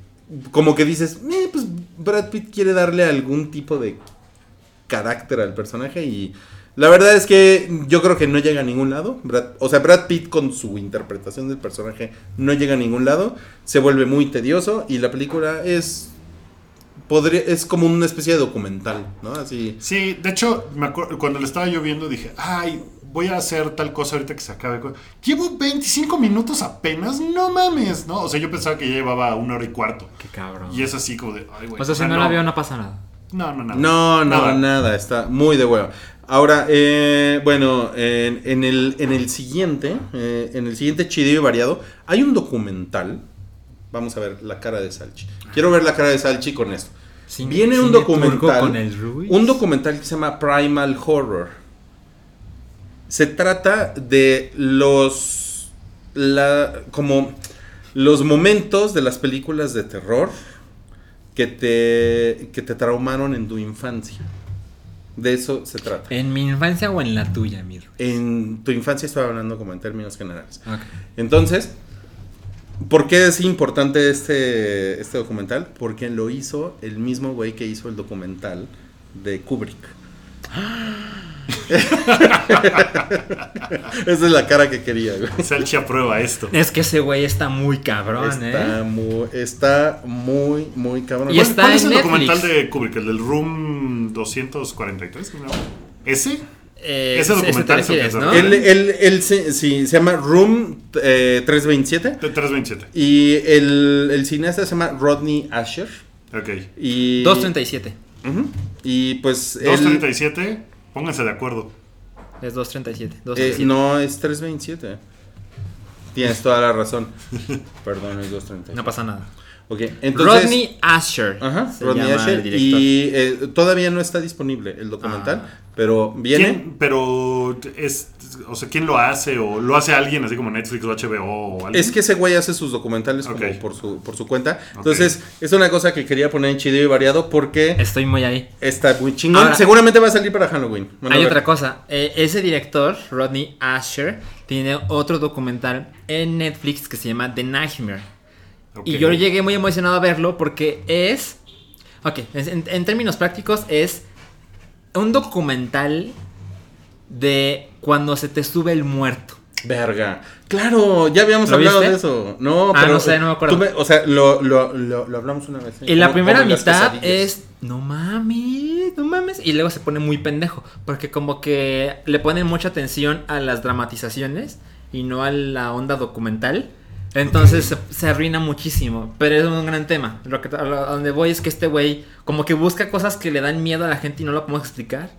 como que dices, "Eh, pues Brad Pitt quiere darle algún tipo de carácter al personaje y la verdad es que yo creo que no llega a ningún lado. Brad- o sea, Brad Pitt con su interpretación del personaje no llega a ningún lado. Se vuelve muy tedioso y la película es podría es como una especie de documental, ¿no? Así Sí, de hecho, me acuerdo, cuando le estaba yo viendo dije, ay, voy a hacer tal cosa ahorita que se acabe. Llevo 25 minutos apenas, no mames, ¿no? O sea, yo pensaba que ya llevaba una hora y cuarto. qué cabrón. Y es así como de, ay, güey. o sea, si no, la veo, no pasa nada. No, no, no. No, no, nada. está muy de huevo. Ahora, eh, bueno, en, en el, en el siguiente, eh, en el siguiente chido y variado, hay un documental. Vamos a ver la cara de Salchi. Quiero ver la cara de Salchi con esto. Cine- Viene un documental. con el. Un documental que se llama Primal Horror. Se trata de los. La, como los momentos de las películas de terror que te, que te traumaron en tu infancia. De eso se trata. ¿En mi infancia o en la tuya, mi Ruiz? En tu infancia estoy hablando como en términos generales. Ok. Entonces, ¿por qué es importante este, este documental? Porque lo hizo el mismo güey que hizo el documental de Kubrick. Esa es la cara que quería, güey. Salchi aprueba esto. Es que ese güey está muy cabrón, Está ¿eh? muy, está muy, muy cabrón. Y ¿Cuál, está cuál es el Netflix. documental de Kubrick? ¿El del Room 243? ¿Cómo se llama? ¿Ese? Eh, Ese documental refieres, ¿no? Él, él- él se, sí, se llama Room eh, 327 De 327. y el, el cineasta se llama Rodney Asher. Ok. Y, 237. Ujú. Y pues... él- 237, pónganse de acuerdo. Es 237. Eh, 237. no, es 327. Tienes toda la razón. Perdón, es 230. No pasa nada. Ok, entonces. Rodney Asher. Ajá, se Rodney llama Asher. Y eh, todavía no está disponible el documental, Ah. pero viene. ¿Quién? Pero es, o sea, ¿quién lo hace? ¿O lo hace alguien así como Netflix o HBO o algo? Es que ese güey hace sus documentales como por su, por su cuenta. Entonces, es una cosa que quería poner en chido y variado porque Estoy muy ahí. está muy chingón. Ahora- Seguramente va a salir para Halloween. A Hay otra cosa. eh, ese director, Rodney Asher, tiene otro documental en Netflix que se llama The Nightmare. Y yo llegué muy emocionado a verlo porque es. Ok, en, en términos prácticos, es un documental de cuando se te sube el muerto. Verga. Claro, ya habíamos ¿Lo hablado viste? de eso. No, Ah, pero. no sé, no me acuerdo. me- o sea, lo, lo, lo, lo hablamos una vez. ¿eh? Y la primera mitad es, no mames, no mames. Y luego se pone muy pendejo. Porque como que le ponen mucha atención a las dramatizaciones y no a la onda documental. Entonces se, se arruina muchísimo. Pero es un gran tema. Lo que, a lo- a donde voy es que este güey como que busca cosas que le dan miedo a la gente y no lo podemos explicar.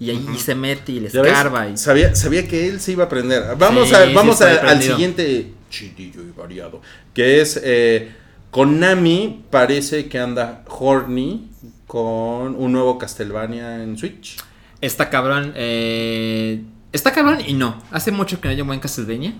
Y ahí se mete y le escarba. Y... Sabía, sabía que él se iba a aprender. Vamos, Sí, a, vamos a- al siguiente chidillo y variado. Que es eh, Konami parece que anda horny con un nuevo Castlevania en Switch. Está cabrón. eh, está cabrón y no. Hace mucho que no hay un buen Castlevania.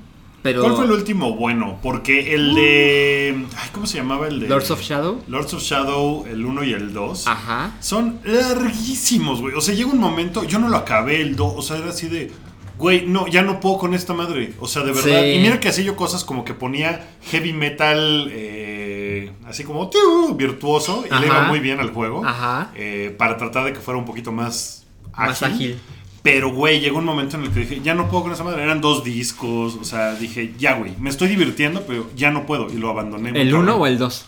Pero. ¿Cuál fue el último bueno? Porque el de. Ay, ¿Cómo se llamaba el de. Lords of Shadow. Lords of Shadow, el 1 y el 2. Ajá. Son larguísimos, güey. O sea, llega un momento, yo no lo acabé el 2, o sea, era así de, güey, no, ya no puedo con esta madre. O sea, de verdad. Sí. Y mira que hacía yo cosas como que ponía heavy metal, eh, así como tiu, virtuoso, y le iba muy bien al juego. Ajá. eh, para tratar de que fuera un poquito más ágil. Más ágil. Pero, güey, llegó un momento en el que dije, ya no puedo con esa madre. Eran dos discos, o sea, dije, ya, güey, me estoy divirtiendo, pero ya no puedo. Y lo abandoné. ¿El cabrón. 1 o el 2?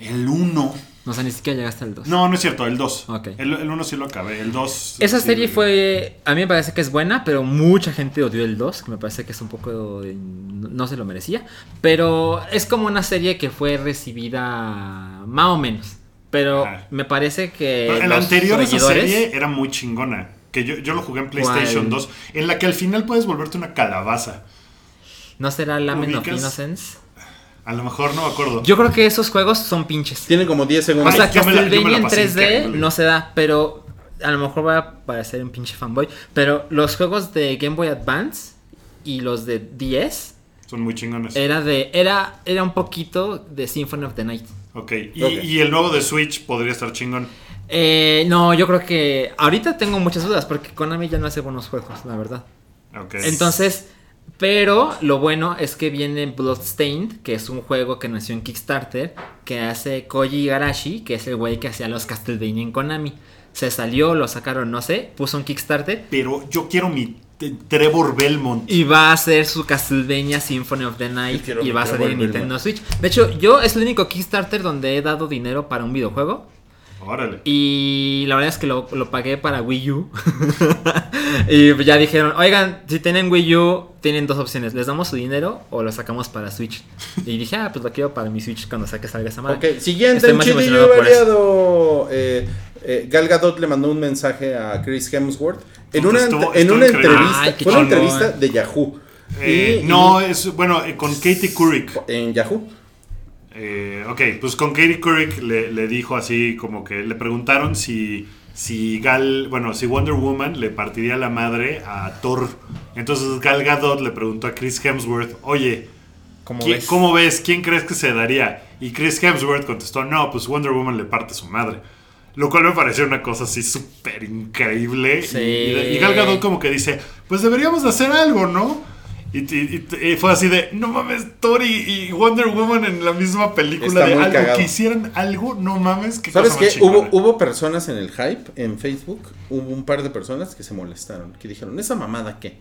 El 1. No sé, ni siquiera llegaste al 2. No, no es cierto, el 2. Ok. El 1 sí lo acabé, el 2. Esa serie fue. A mí me parece que es buena, pero mucha gente odió el 2. Que me parece que es un poco. de- no se lo merecía. Pero es como una serie que fue recibida más o menos. Pero Ajá. me parece que. El los anterior esa serie era muy chingona. Que yo, yo lo jugué en PlayStation ¿Cuál? 2. En la que al final puedes volverte una calabaza. ¿No será Lament of. Innocence? A lo mejor no me acuerdo. Yo creo que esos juegos son pinches. Tiene como 10 O segundos. sea, yo me Castlevania en pasé 3D increíble. no se da, pero a lo mejor voy a parecer un pinche fanboy. Pero los juegos de Game Boy Advance y los de 10 Son muy chingones. era de era era un poquito de Symphony of the Night. ok. Y, Ok. y el nuevo de Switch podría estar chingón. Eh, no, yo creo que ahorita tengo muchas dudas porque Konami ya no hace buenos juegos, la verdad. Entonces, pero lo bueno es que viene Bloodstained, que es un juego que nació en Kickstarter, que hace Koji Igarashi, que es el güey que hacía los Castlevania en Konami. Se salió, lo sacaron, no sé, puso un Kickstarter Pero yo quiero mi Trevor Belmont. y va a hacer su Castlevania Symphony of the Night y va a salir en Nintendo. Switch. De hecho, yo es el único Kickstarter donde he dado dinero para un videojuego. Órale. Y la verdad es que lo, lo pagué para Wii U. y ya dijeron, oigan, si tienen Wii U, tienen dos opciones. Les damos su dinero o lo sacamos para Switch. Y dije, ah, pues lo quiero para mi Switch cuando saque salga esa madre. Ok, siguiente en chidillo variado. Eh, eh, Gal Gadot le mandó un mensaje a Chris Hemsworth en una, estuvo- en estuvo una entrevista. Ay, fue una entrevista de Yahoo. Eh, Y- no, es bueno, eh, con Katie Couric. En Yahoo. Eh, ok, pues con Katie Couric le, le dijo así como que le preguntaron si, si Gal, bueno, si Wonder Woman le partiría la madre a Thor. Entonces Gal Gadot le preguntó a Chris Hemsworth, oye, ¿Cómo ¿quién- ves? ¿cómo ves? ¿Quién crees que se daría? Y Chris Hemsworth contestó, no, pues Wonder Woman le parte su madre. Lo cual me pareció una cosa así súper increíble. Sí. Y, y Gal Gadot como que dice, pues deberíamos de hacer algo, ¿no? Y, y- y- fue así de, no mames, Thor y, y Wonder Woman en la misma película. Está de algo cagado. que hicieran algo, no mames, qué ¿Sabes qué? Hubo, hubo personas en el hype, en Facebook, hubo un par de personas que se molestaron, que dijeron, ¿esa mamada qué?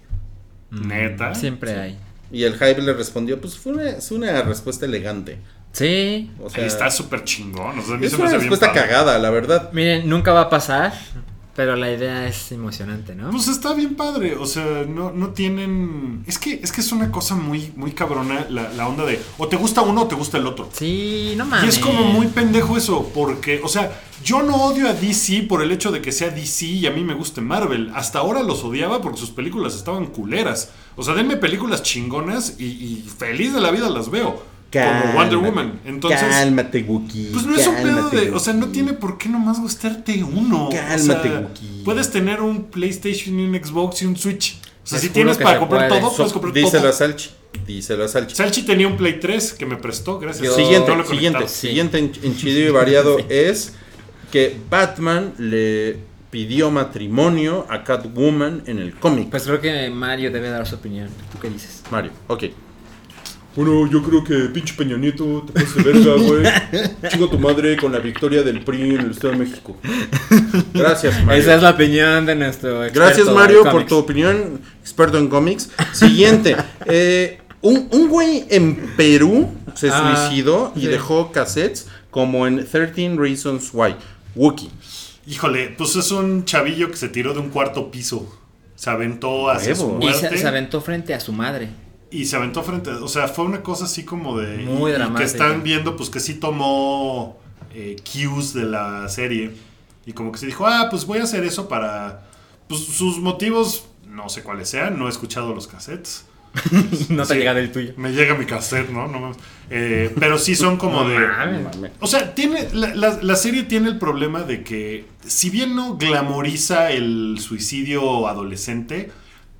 Neta. Siempre hay. Y el hype le respondió, pues fue una, es una respuesta elegante. Sí. O sea, Ahí está súper chingón. O sea, a mí es se me una bien respuesta cagada, la verdad. Miren, nunca va a pasar, pero la idea es emocionante, ¿no? Pues está bien padre, o sea, no, no tienen... Es que, es que es una cosa muy, muy cabrona la, la onda de o te gusta uno o te gusta el otro. Sí, no Y mames. es como muy pendejo eso, porque, o sea, yo no odio a DC por el hecho de que sea DC y a mí me guste Marvel. Hasta ahora los odiaba porque sus películas estaban culeras. O sea, denme películas chingonas y, y feliz de la vida las veo. Como Wonder Woman. Entonces, Cálmate, Wookie. pues no es un pedo de. O sea, no tiene por qué nomás gustarte uno. Cálmate, o sea, Wookie. Puedes tener un PlayStation y un Xbox y un Switch. O sea, Les si tienes para comprar todo, So- puedes comprar díselo a todo. Salchi. Díselo a Salchi. Salchi tenía un Play 3 que me prestó, gracias. Yo- siguiente, No lo siguiente, siguiente en, en chido y variado es que Batman le pidió matrimonio a Catwoman en el cómic. Pues creo que Mario debe dar su opinión. ¿Tú qué dices? Mario, ok. Bueno, yo creo que pinche Peña Nieto te pasas de verga, güey. Chingo tu madre con la victoria del PRI en el Estado de México. Gracias, Mario. Esa es la opinión de nuestro experto Gracias, de Mario, por tu opinión, experto en cómics. Siguiente. eh, un, un güey en Perú se Ah, suicidó y sí. dejó cassettes como en 13 Reasons Why. Wookie. Híjole, pues es un chavillo que se tiró de un cuarto piso. Se aventó hacia su. Y muerte. se, se aventó frente a su madre. Y se aventó frente, o sea, fue una cosa así como de... Muy y- dramática. que están viendo, pues que sí tomó eh, cues de la serie. Y como que se dijo, ah, pues voy a hacer eso para... Pues sus motivos, no sé cuáles sean, no he escuchado los cassettes. no te Sí. llega del tuyo. Me llega mi cassette, ¿no? No. Eh, pero sí son como No de. mames. O sea, tiene, la, la- la serie tiene el problema de que, si bien no glamoriza el suicidio adolescente,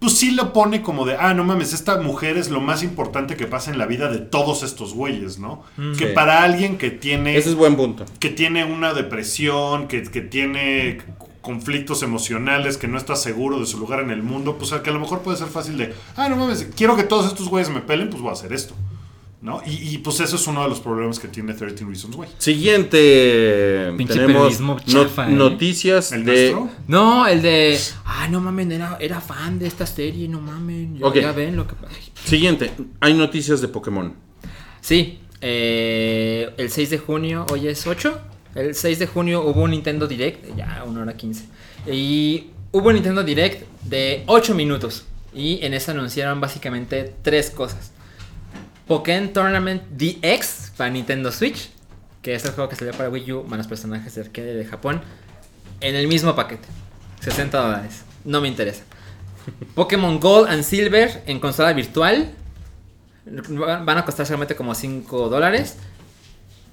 pues sí lo pone como de, ah, no mames, esta mujer es lo más importante que pasa en la vida de todos estos güeyes, ¿no? Que Sí. para alguien que tiene, Ese es buen punto. que tiene una depresión, que, que tiene conflictos emocionales, que no está seguro de su lugar en el mundo, pues que a lo mejor puede ser fácil de, ah, no mames, quiero que todos estos güeyes me pelen, pues voy a hacer esto. ¿No? Y, y, pues eso es uno de los problemas que tiene 13 Reasons Why. Siguiente. Pinche tenemos periodismo no- chafa, ¿eh? noticias ¿El de. nuestro? No, el de. Ah, no mamen, era, era fan de esta serie, no mamen. Ya, Ok. ya ven lo que pasa. Siguiente. Hay noticias de Pokémon. Sí, eh, el 6 de junio, hoy es 8. El 6 de junio hubo un Nintendo Direct, ya una hora 15. Y hubo un Nintendo Direct de 8 minutos. Y en eso anunciaron básicamente tres cosas. Pokémon Tournament DX para Nintendo Switch, que es el juego que salió para Wii U, más los personajes de arcade de Japón, en el mismo paquete. 60 dólares. No me interesa. Pokémon Gold and Silver en consola virtual. Van a costar solamente como 5 dólares.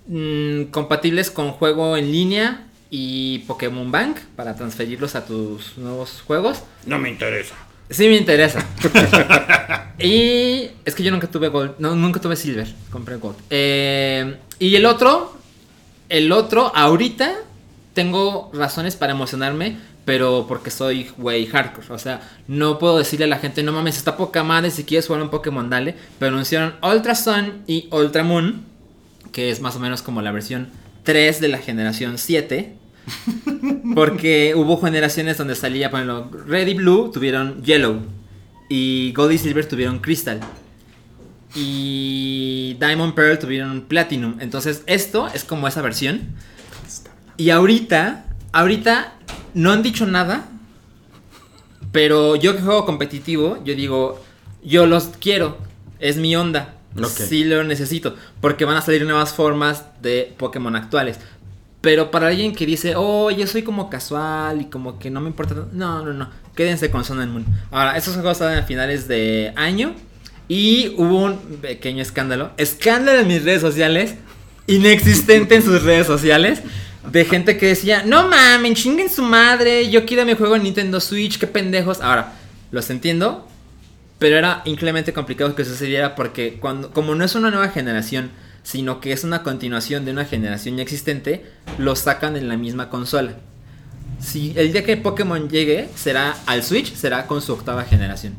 Mm, compatibles con juego en línea y Pokémon Bank para transferirlos a tus nuevos juegos. No me interesa. Sí me interesa. y es que yo nunca tuve Gold. No, nunca tuve Silver. Compré Gold. Eh, y el otro. El otro, ahorita tengo razones para emocionarme. Pero porque soy güey hardcore. O sea, no puedo decirle a la gente, no mames, está poca madre. Si quieres jugar un Pokémon, dale. Pero anunciaron Ultra Sun y Ultra Moon. Que es más o menos como la versión 3 de la generación 7. Porque hubo generaciones donde salía, por ejemplo, Red y Blue tuvieron Yellow. Y Gold y Silver tuvieron Crystal. Y Diamond Pearl tuvieron Platinum. Entonces, esto es como esa versión. Y ahorita, ahorita no han dicho nada. Pero yo que juego competitivo, yo digo, yo los quiero. Es mi onda. Ok. Sí lo necesito. Porque van a salir nuevas formas de Pokémon actuales. Pero para alguien que dice, oh, yo soy como casual y como que no me importa. tanto", No, no, no. Quédense con Sun and Moon. Ahora, estos juegos salen a finales de año. Y hubo un pequeño escándalo. Escándalo en mis redes sociales. Inexistente en sus redes sociales. De gente que decía, no mamen, chinguen su madre. Yo quiero mi juego en Nintendo Switch. Qué pendejos. Ahora, los entiendo. Pero era increíblemente complicado que sucediera porque cuando, como no es una nueva generación, sino que es una continuación de una generación ya existente, lo sacan en la misma consola. Si el día que Pokémon llegue, será al Switch, será con su octava generación.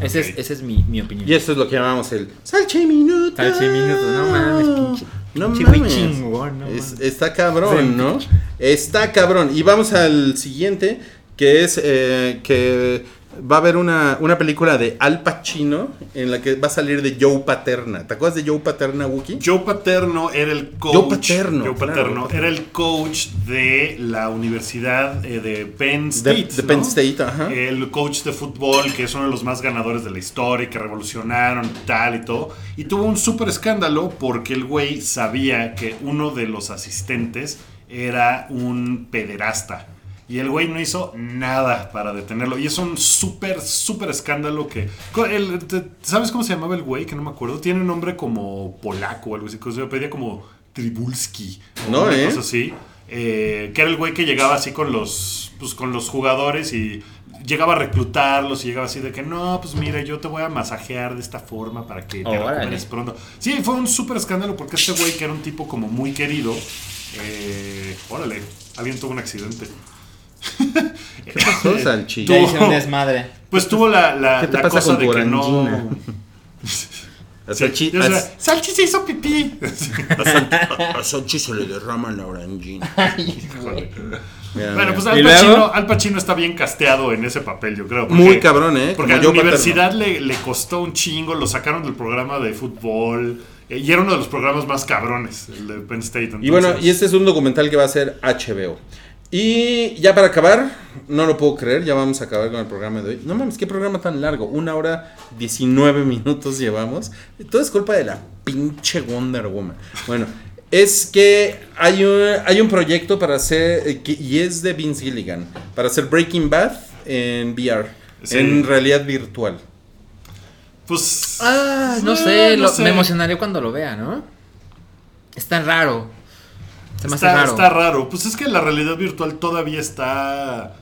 Ese es, esa es mi, mi opinión. Y esto es lo que llamamos el Salchiminuto. Salchiminuto, no mames, pinche- No pinche mames. chingón, no Es- mames. está cabrón, ¿no? Está cabrón. Y vamos al siguiente, que es eh, que va a haber una, una película de Al Pacino en la que va a salir de Joe Paterna. ¿Te acuerdas de Joe Paterna, Wookie? Joe Paterno era el coach. Joe Paterno, Joe claro. Paterno era el coach de la Universidad eh, de Penn State. de ¿no? Penn State, ajá. El coach de fútbol, que es uno de los más ganadores de la historia, que revolucionaron y tal y todo. Y tuvo un súper escándalo porque el güey sabía que uno de los asistentes era un pederasta. Y el güey no hizo nada para detenerlo. Y es un súper, súper escándalo que... el- ¿Sabes cómo se llamaba el güey? Que no me acuerdo. Tiene un nombre como polaco o algo así. que Se pedía como Tribulski. o No, una ¿eh? cosa así. Eh, que era el güey que llegaba así con los, pues, con los jugadores y llegaba a reclutarlos y llegaba así de que no, pues mira, yo te voy a masajear de esta forma para que te Órale. recuperes pronto. Sí, fue un súper escándalo porque este güey que era un tipo como muy querido, eh, órale, alguien tuvo un accidente. ¿Qué pasó, Salchi? Ya hice un desmadre. Pues tuvo la, la, ¿Qué te la pasa cosa con de que no... orangina? Salchi, o sea, a- Salchi se hizo pipí. a Salchi se le derrama la orangina. Mira, Bueno, mira. pues ¿Y Al luego? Pacino, Al Pacino está bien casteado en ese papel, yo creo. porque- Muy cabrón, ¿eh? Porque Como a la universidad le, le costó un chingo, lo sacaron del programa de fútbol. eh, y era uno de los programas más cabrones, el de Penn State. Y bueno, entonces- y este es un documental que va a ser HBO. Y ya para acabar, no lo puedo creer, ya vamos a acabar con el programa de hoy. No mames, qué programa tan largo. Una hora 19 minutos llevamos. Todo es culpa de la pinche Wonder Woman. Bueno, es que hay un, hay un proyecto para hacer, eh, que- y es de Vince Gilligan, para hacer Breaking Bad en VR, Sí. en realidad virtual. Pues. Ah, no eh, sé, no lo- sé. me emocionaré cuando lo vea, ¿no? Está raro. Se me hace Está, raro. está raro. Pues es que la realidad virtual todavía está.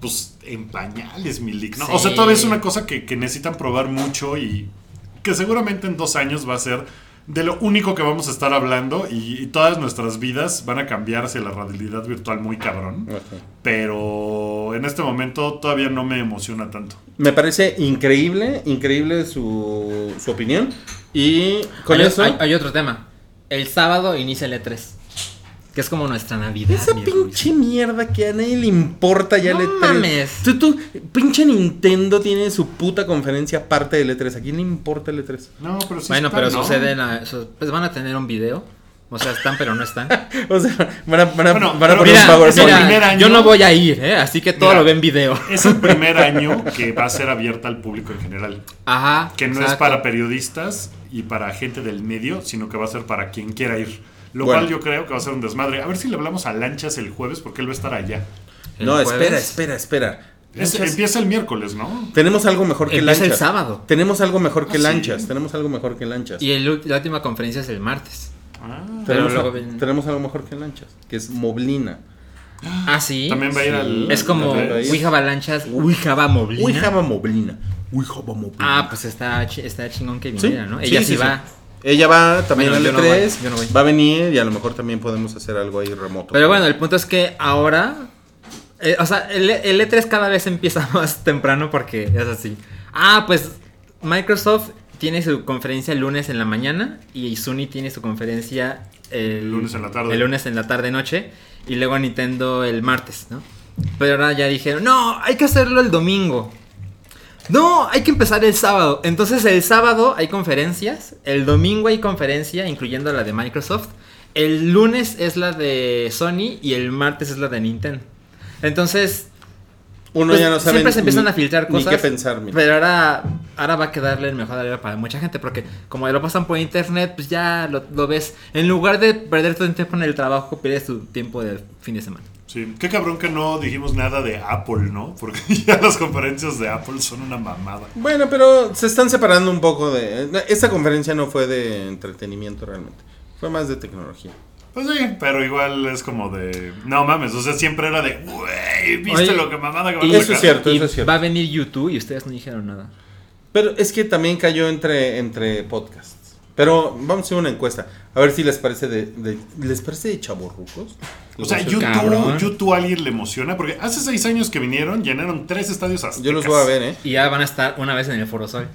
Pues en pañales, Milik. ¿no? O sea, todavía es una cosa que, que necesitan probar mucho y que seguramente en dos años va a ser de lo único que vamos a estar hablando y, y todas nuestras vidas van a cambiar hacia la realidad virtual muy cabrón. Pero en este momento todavía no me emociona tanto. Me parece increíble, increíble su, su opinión. Y con hay, eso. hay- hay otro tema. El sábado inicia el E3. Que es como nuestra Navidad. Esa mi pinche mierda que a nadie le importa ya No el E3. mames. Tú, tú, pinche Nintendo tiene su puta conferencia aparte del E3. ¿A quién le importa el E3? No, pero sí Bueno, está, pero ¿no? sucede la- Pues van a tener un video. O sea, están pero no están. O sea, van a, van a, Bueno, van a poner mira, un PowerPoint. Mira, primer año- yo no voy a ir, ¿eh? Así que todo Mira. lo ven video. Es el primer año que va a ser abierta al público en general. Ajá. Que no es para periodistas y para gente del medio, sino que va a ser para quien quiera ir. Lo Bueno. cual yo creo que va a ser un desmadre. A ver si le hablamos a Lanchas el jueves, porque él va a estar allá. No, jueves. espera, espera, espera. Es- Lanchas- empieza el miércoles, ¿no? Tenemos algo mejor que Empieza lanchas. el sábado. Tenemos algo mejor que Ah, sí. lanchas. Tenemos algo mejor que lanchas. Y el la última conferencia es el martes. Ah, pero tenemos, luego tenemos algo mejor que lanchas. Que es Moblina. Ah, sí. También va a ir Sí. al. Es como También va a ir. We have avalanchas, we have a moblina. We have a Moblina. Moblina. Ah, pues está, está chingón que Sí, viniera, ¿no? Ella sí, sí, sí. va. Ella va también Bueno, al yo no E3. voy, yo no voy. Va a venir y a lo mejor también podemos hacer algo ahí remoto. Pero bueno, el punto es que ahora. eh, o sea, el, el E3 cada vez empieza más temprano porque es así. Ah, pues Microsoft tiene su conferencia el lunes en la mañana y Sony tiene su conferencia el Lunes en la tarde. El lunes en la tarde noche y luego Nintendo el martes, ¿no? Pero ahora ya dijeron, no, hay que hacerlo el domingo. No, hay que empezar el sábado. Entonces el sábado hay conferencias, el domingo hay conferencia, incluyendo la de Microsoft. El lunes es la de Sony y el martes es la de Nintendo. Entonces, Uno pues, ya no sabe siempre se empiezan ni- a filtrar ni cosas. qué pensar. mira. Pero ahora, ahora va a quedarle el mejor alero para mucha gente. Porque como lo pasan por internet, pues ya lo, lo ves. En lugar de perder todo el tiempo en el trabajo, pierdes tu tiempo de fin de semana. Sí. Qué cabrón que no dijimos nada de Apple, ¿no? Porque ya las conferencias de Apple son una mamada. Bueno, pero se están separando un poco de... Esta conferencia no fue de entretenimiento realmente. Fue más de tecnología. Pues sí, pero igual es como de. No mames, o sea, siempre era de. Güey, ¿viste Oye, lo que mamada que van a y- Eso sacar?" es cierto, y eso es cierto. va a venir YouTube y ustedes no dijeron nada. Pero es que también cayó entre, entre podcasts. Pero vamos a hacer una encuesta. A ver si les parece de... de- ¿Les parece de chaborrucos? O sea. YouTube, YouTube a alguien le emociona porque hace seis años que vinieron, llenaron tres estadios aztecas. Yo los voy a ver, ¿eh? Y ya van a estar una vez en el Foro Sol.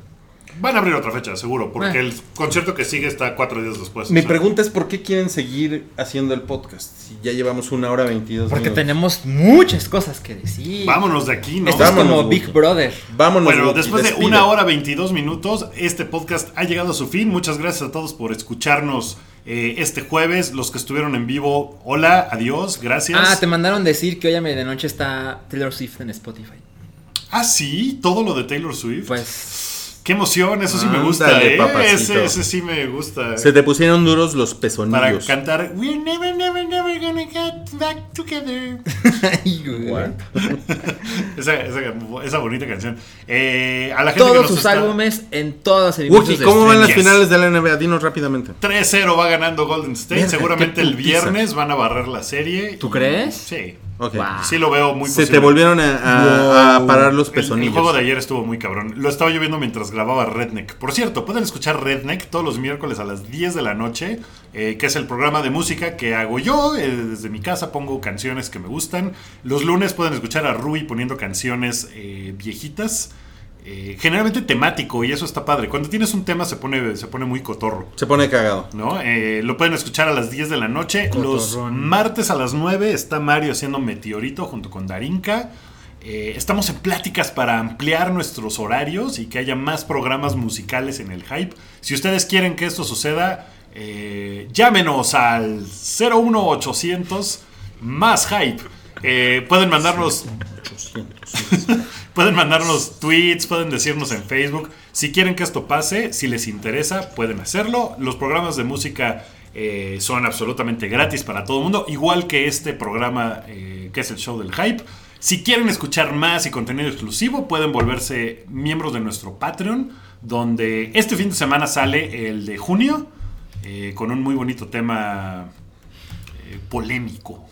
Van a abrir otra fecha, seguro, porque Ah. el concierto que sigue está cuatro días después. Mi o sea. pregunta es ¿por qué quieren seguir haciendo el podcast? Si ya llevamos una hora veintidós Porque minutos. tenemos muchas cosas que decir. Vámonos de aquí, ¿no? Esto es Vámonos, como Big. Brother. Vámonos. Bueno, Wookie, después de una hora 22 minutos, este podcast ha llegado a su fin. Muchas gracias a todos por escucharnos eh, este jueves. Los que estuvieron en vivo, hola, adiós, gracias. Ah, te mandaron decir que hoy a medianoche está Taylor Swift en Spotify. Ah, sí, todo lo de Taylor Swift. Pues Qué emoción, eso sí me gusta, ¿eh? Ese, ese sí me gusta. Se te pusieron duros los Para pezonillos. cantar We're never, never, never gonna get back together. Esa, esa, esa bonita canción. Eh, a la gente que todos nos sus está- álbumes en los servicios Wookie, ¿cómo van las Yes. finales de la NBA? Dinos rápidamente. 3-0 va ganando Golden State. Verga, Seguramente el viernes van a barrer la serie. ¿Tú Y- crees? Sí. Ok. Wow. Sí lo veo muy Se posible. te volvieron a, a- a Wow. parar los El, el pezonillos. juego de ayer estuvo muy cabrón. Lo estaba yo viendo mientras grababa Redneck. Por cierto, pueden escuchar Redneck todos los miércoles a las 10 de la noche, eh, que es el programa de música que hago yo. eh, desde mi casa pongo canciones que me gustan. Los lunes pueden escuchar a Rui poniendo canciones eh, viejitas. Eh, generalmente temático y eso está padre. Cuando tienes un tema se pone, se pone muy cotorro. Se pone cagado. ¿no? Eh, lo pueden escuchar a las 10 de la noche. Los martes a las 9 está Mario haciendo Meteorito junto con Darinka. Eh, estamos en pláticas para ampliar nuestros horarios y que haya más programas musicales en el hype. Si ustedes quieren que esto suceda, llámenos al 01800 más hype. Pueden mandarnos 800. Pueden mandarnos tweets, pueden decirnos en Facebook. Si quieren que esto pase, si les interesa, pueden hacerlo. Los programas de música eh, son absolutamente gratis para todo el mundo, igual que este programa eh, que es el show del hype. Si quieren escuchar más y contenido exclusivo, pueden volverse miembros de nuestro Patreon, donde este fin de semana sale el de junio, eh, con un muy bonito tema eh, polémico.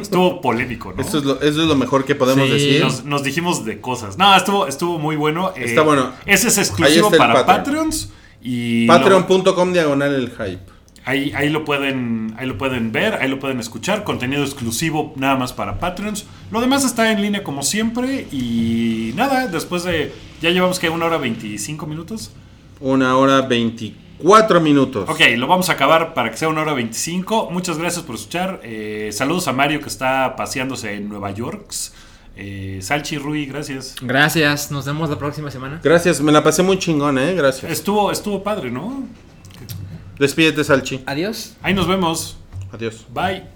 Estuvo polémico, ¿no? Eso es, lo, eso es lo mejor que podemos Sí, decir. Nos, nos dijimos de cosas. No, estuvo, estuvo muy bueno. Eh, Está bueno. Ese es exclusivo para Patreon. Patreons. Y Patreon.com diagonal el hype. Ahí, ahí, lo pueden, ahí lo pueden ver, ahí lo pueden escuchar. Contenido exclusivo nada más para Patreons. Lo demás está en línea como siempre. Y nada, después de. Ya llevamos que una hora 25 minutos. Una hora 24 minutos. Ok, lo vamos a acabar para que sea una hora 25. Muchas gracias por escuchar. Eh, saludos a Mario que está paseándose en Nueva York. Eh, Salchi Rui, gracias. Gracias, nos vemos la próxima semana. Gracias, me la pasé muy chingón, eh. Gracias. Estuvo, estuvo padre, ¿no? Despídete, Salchi. Adiós. Ahí nos vemos. Adiós. Bye.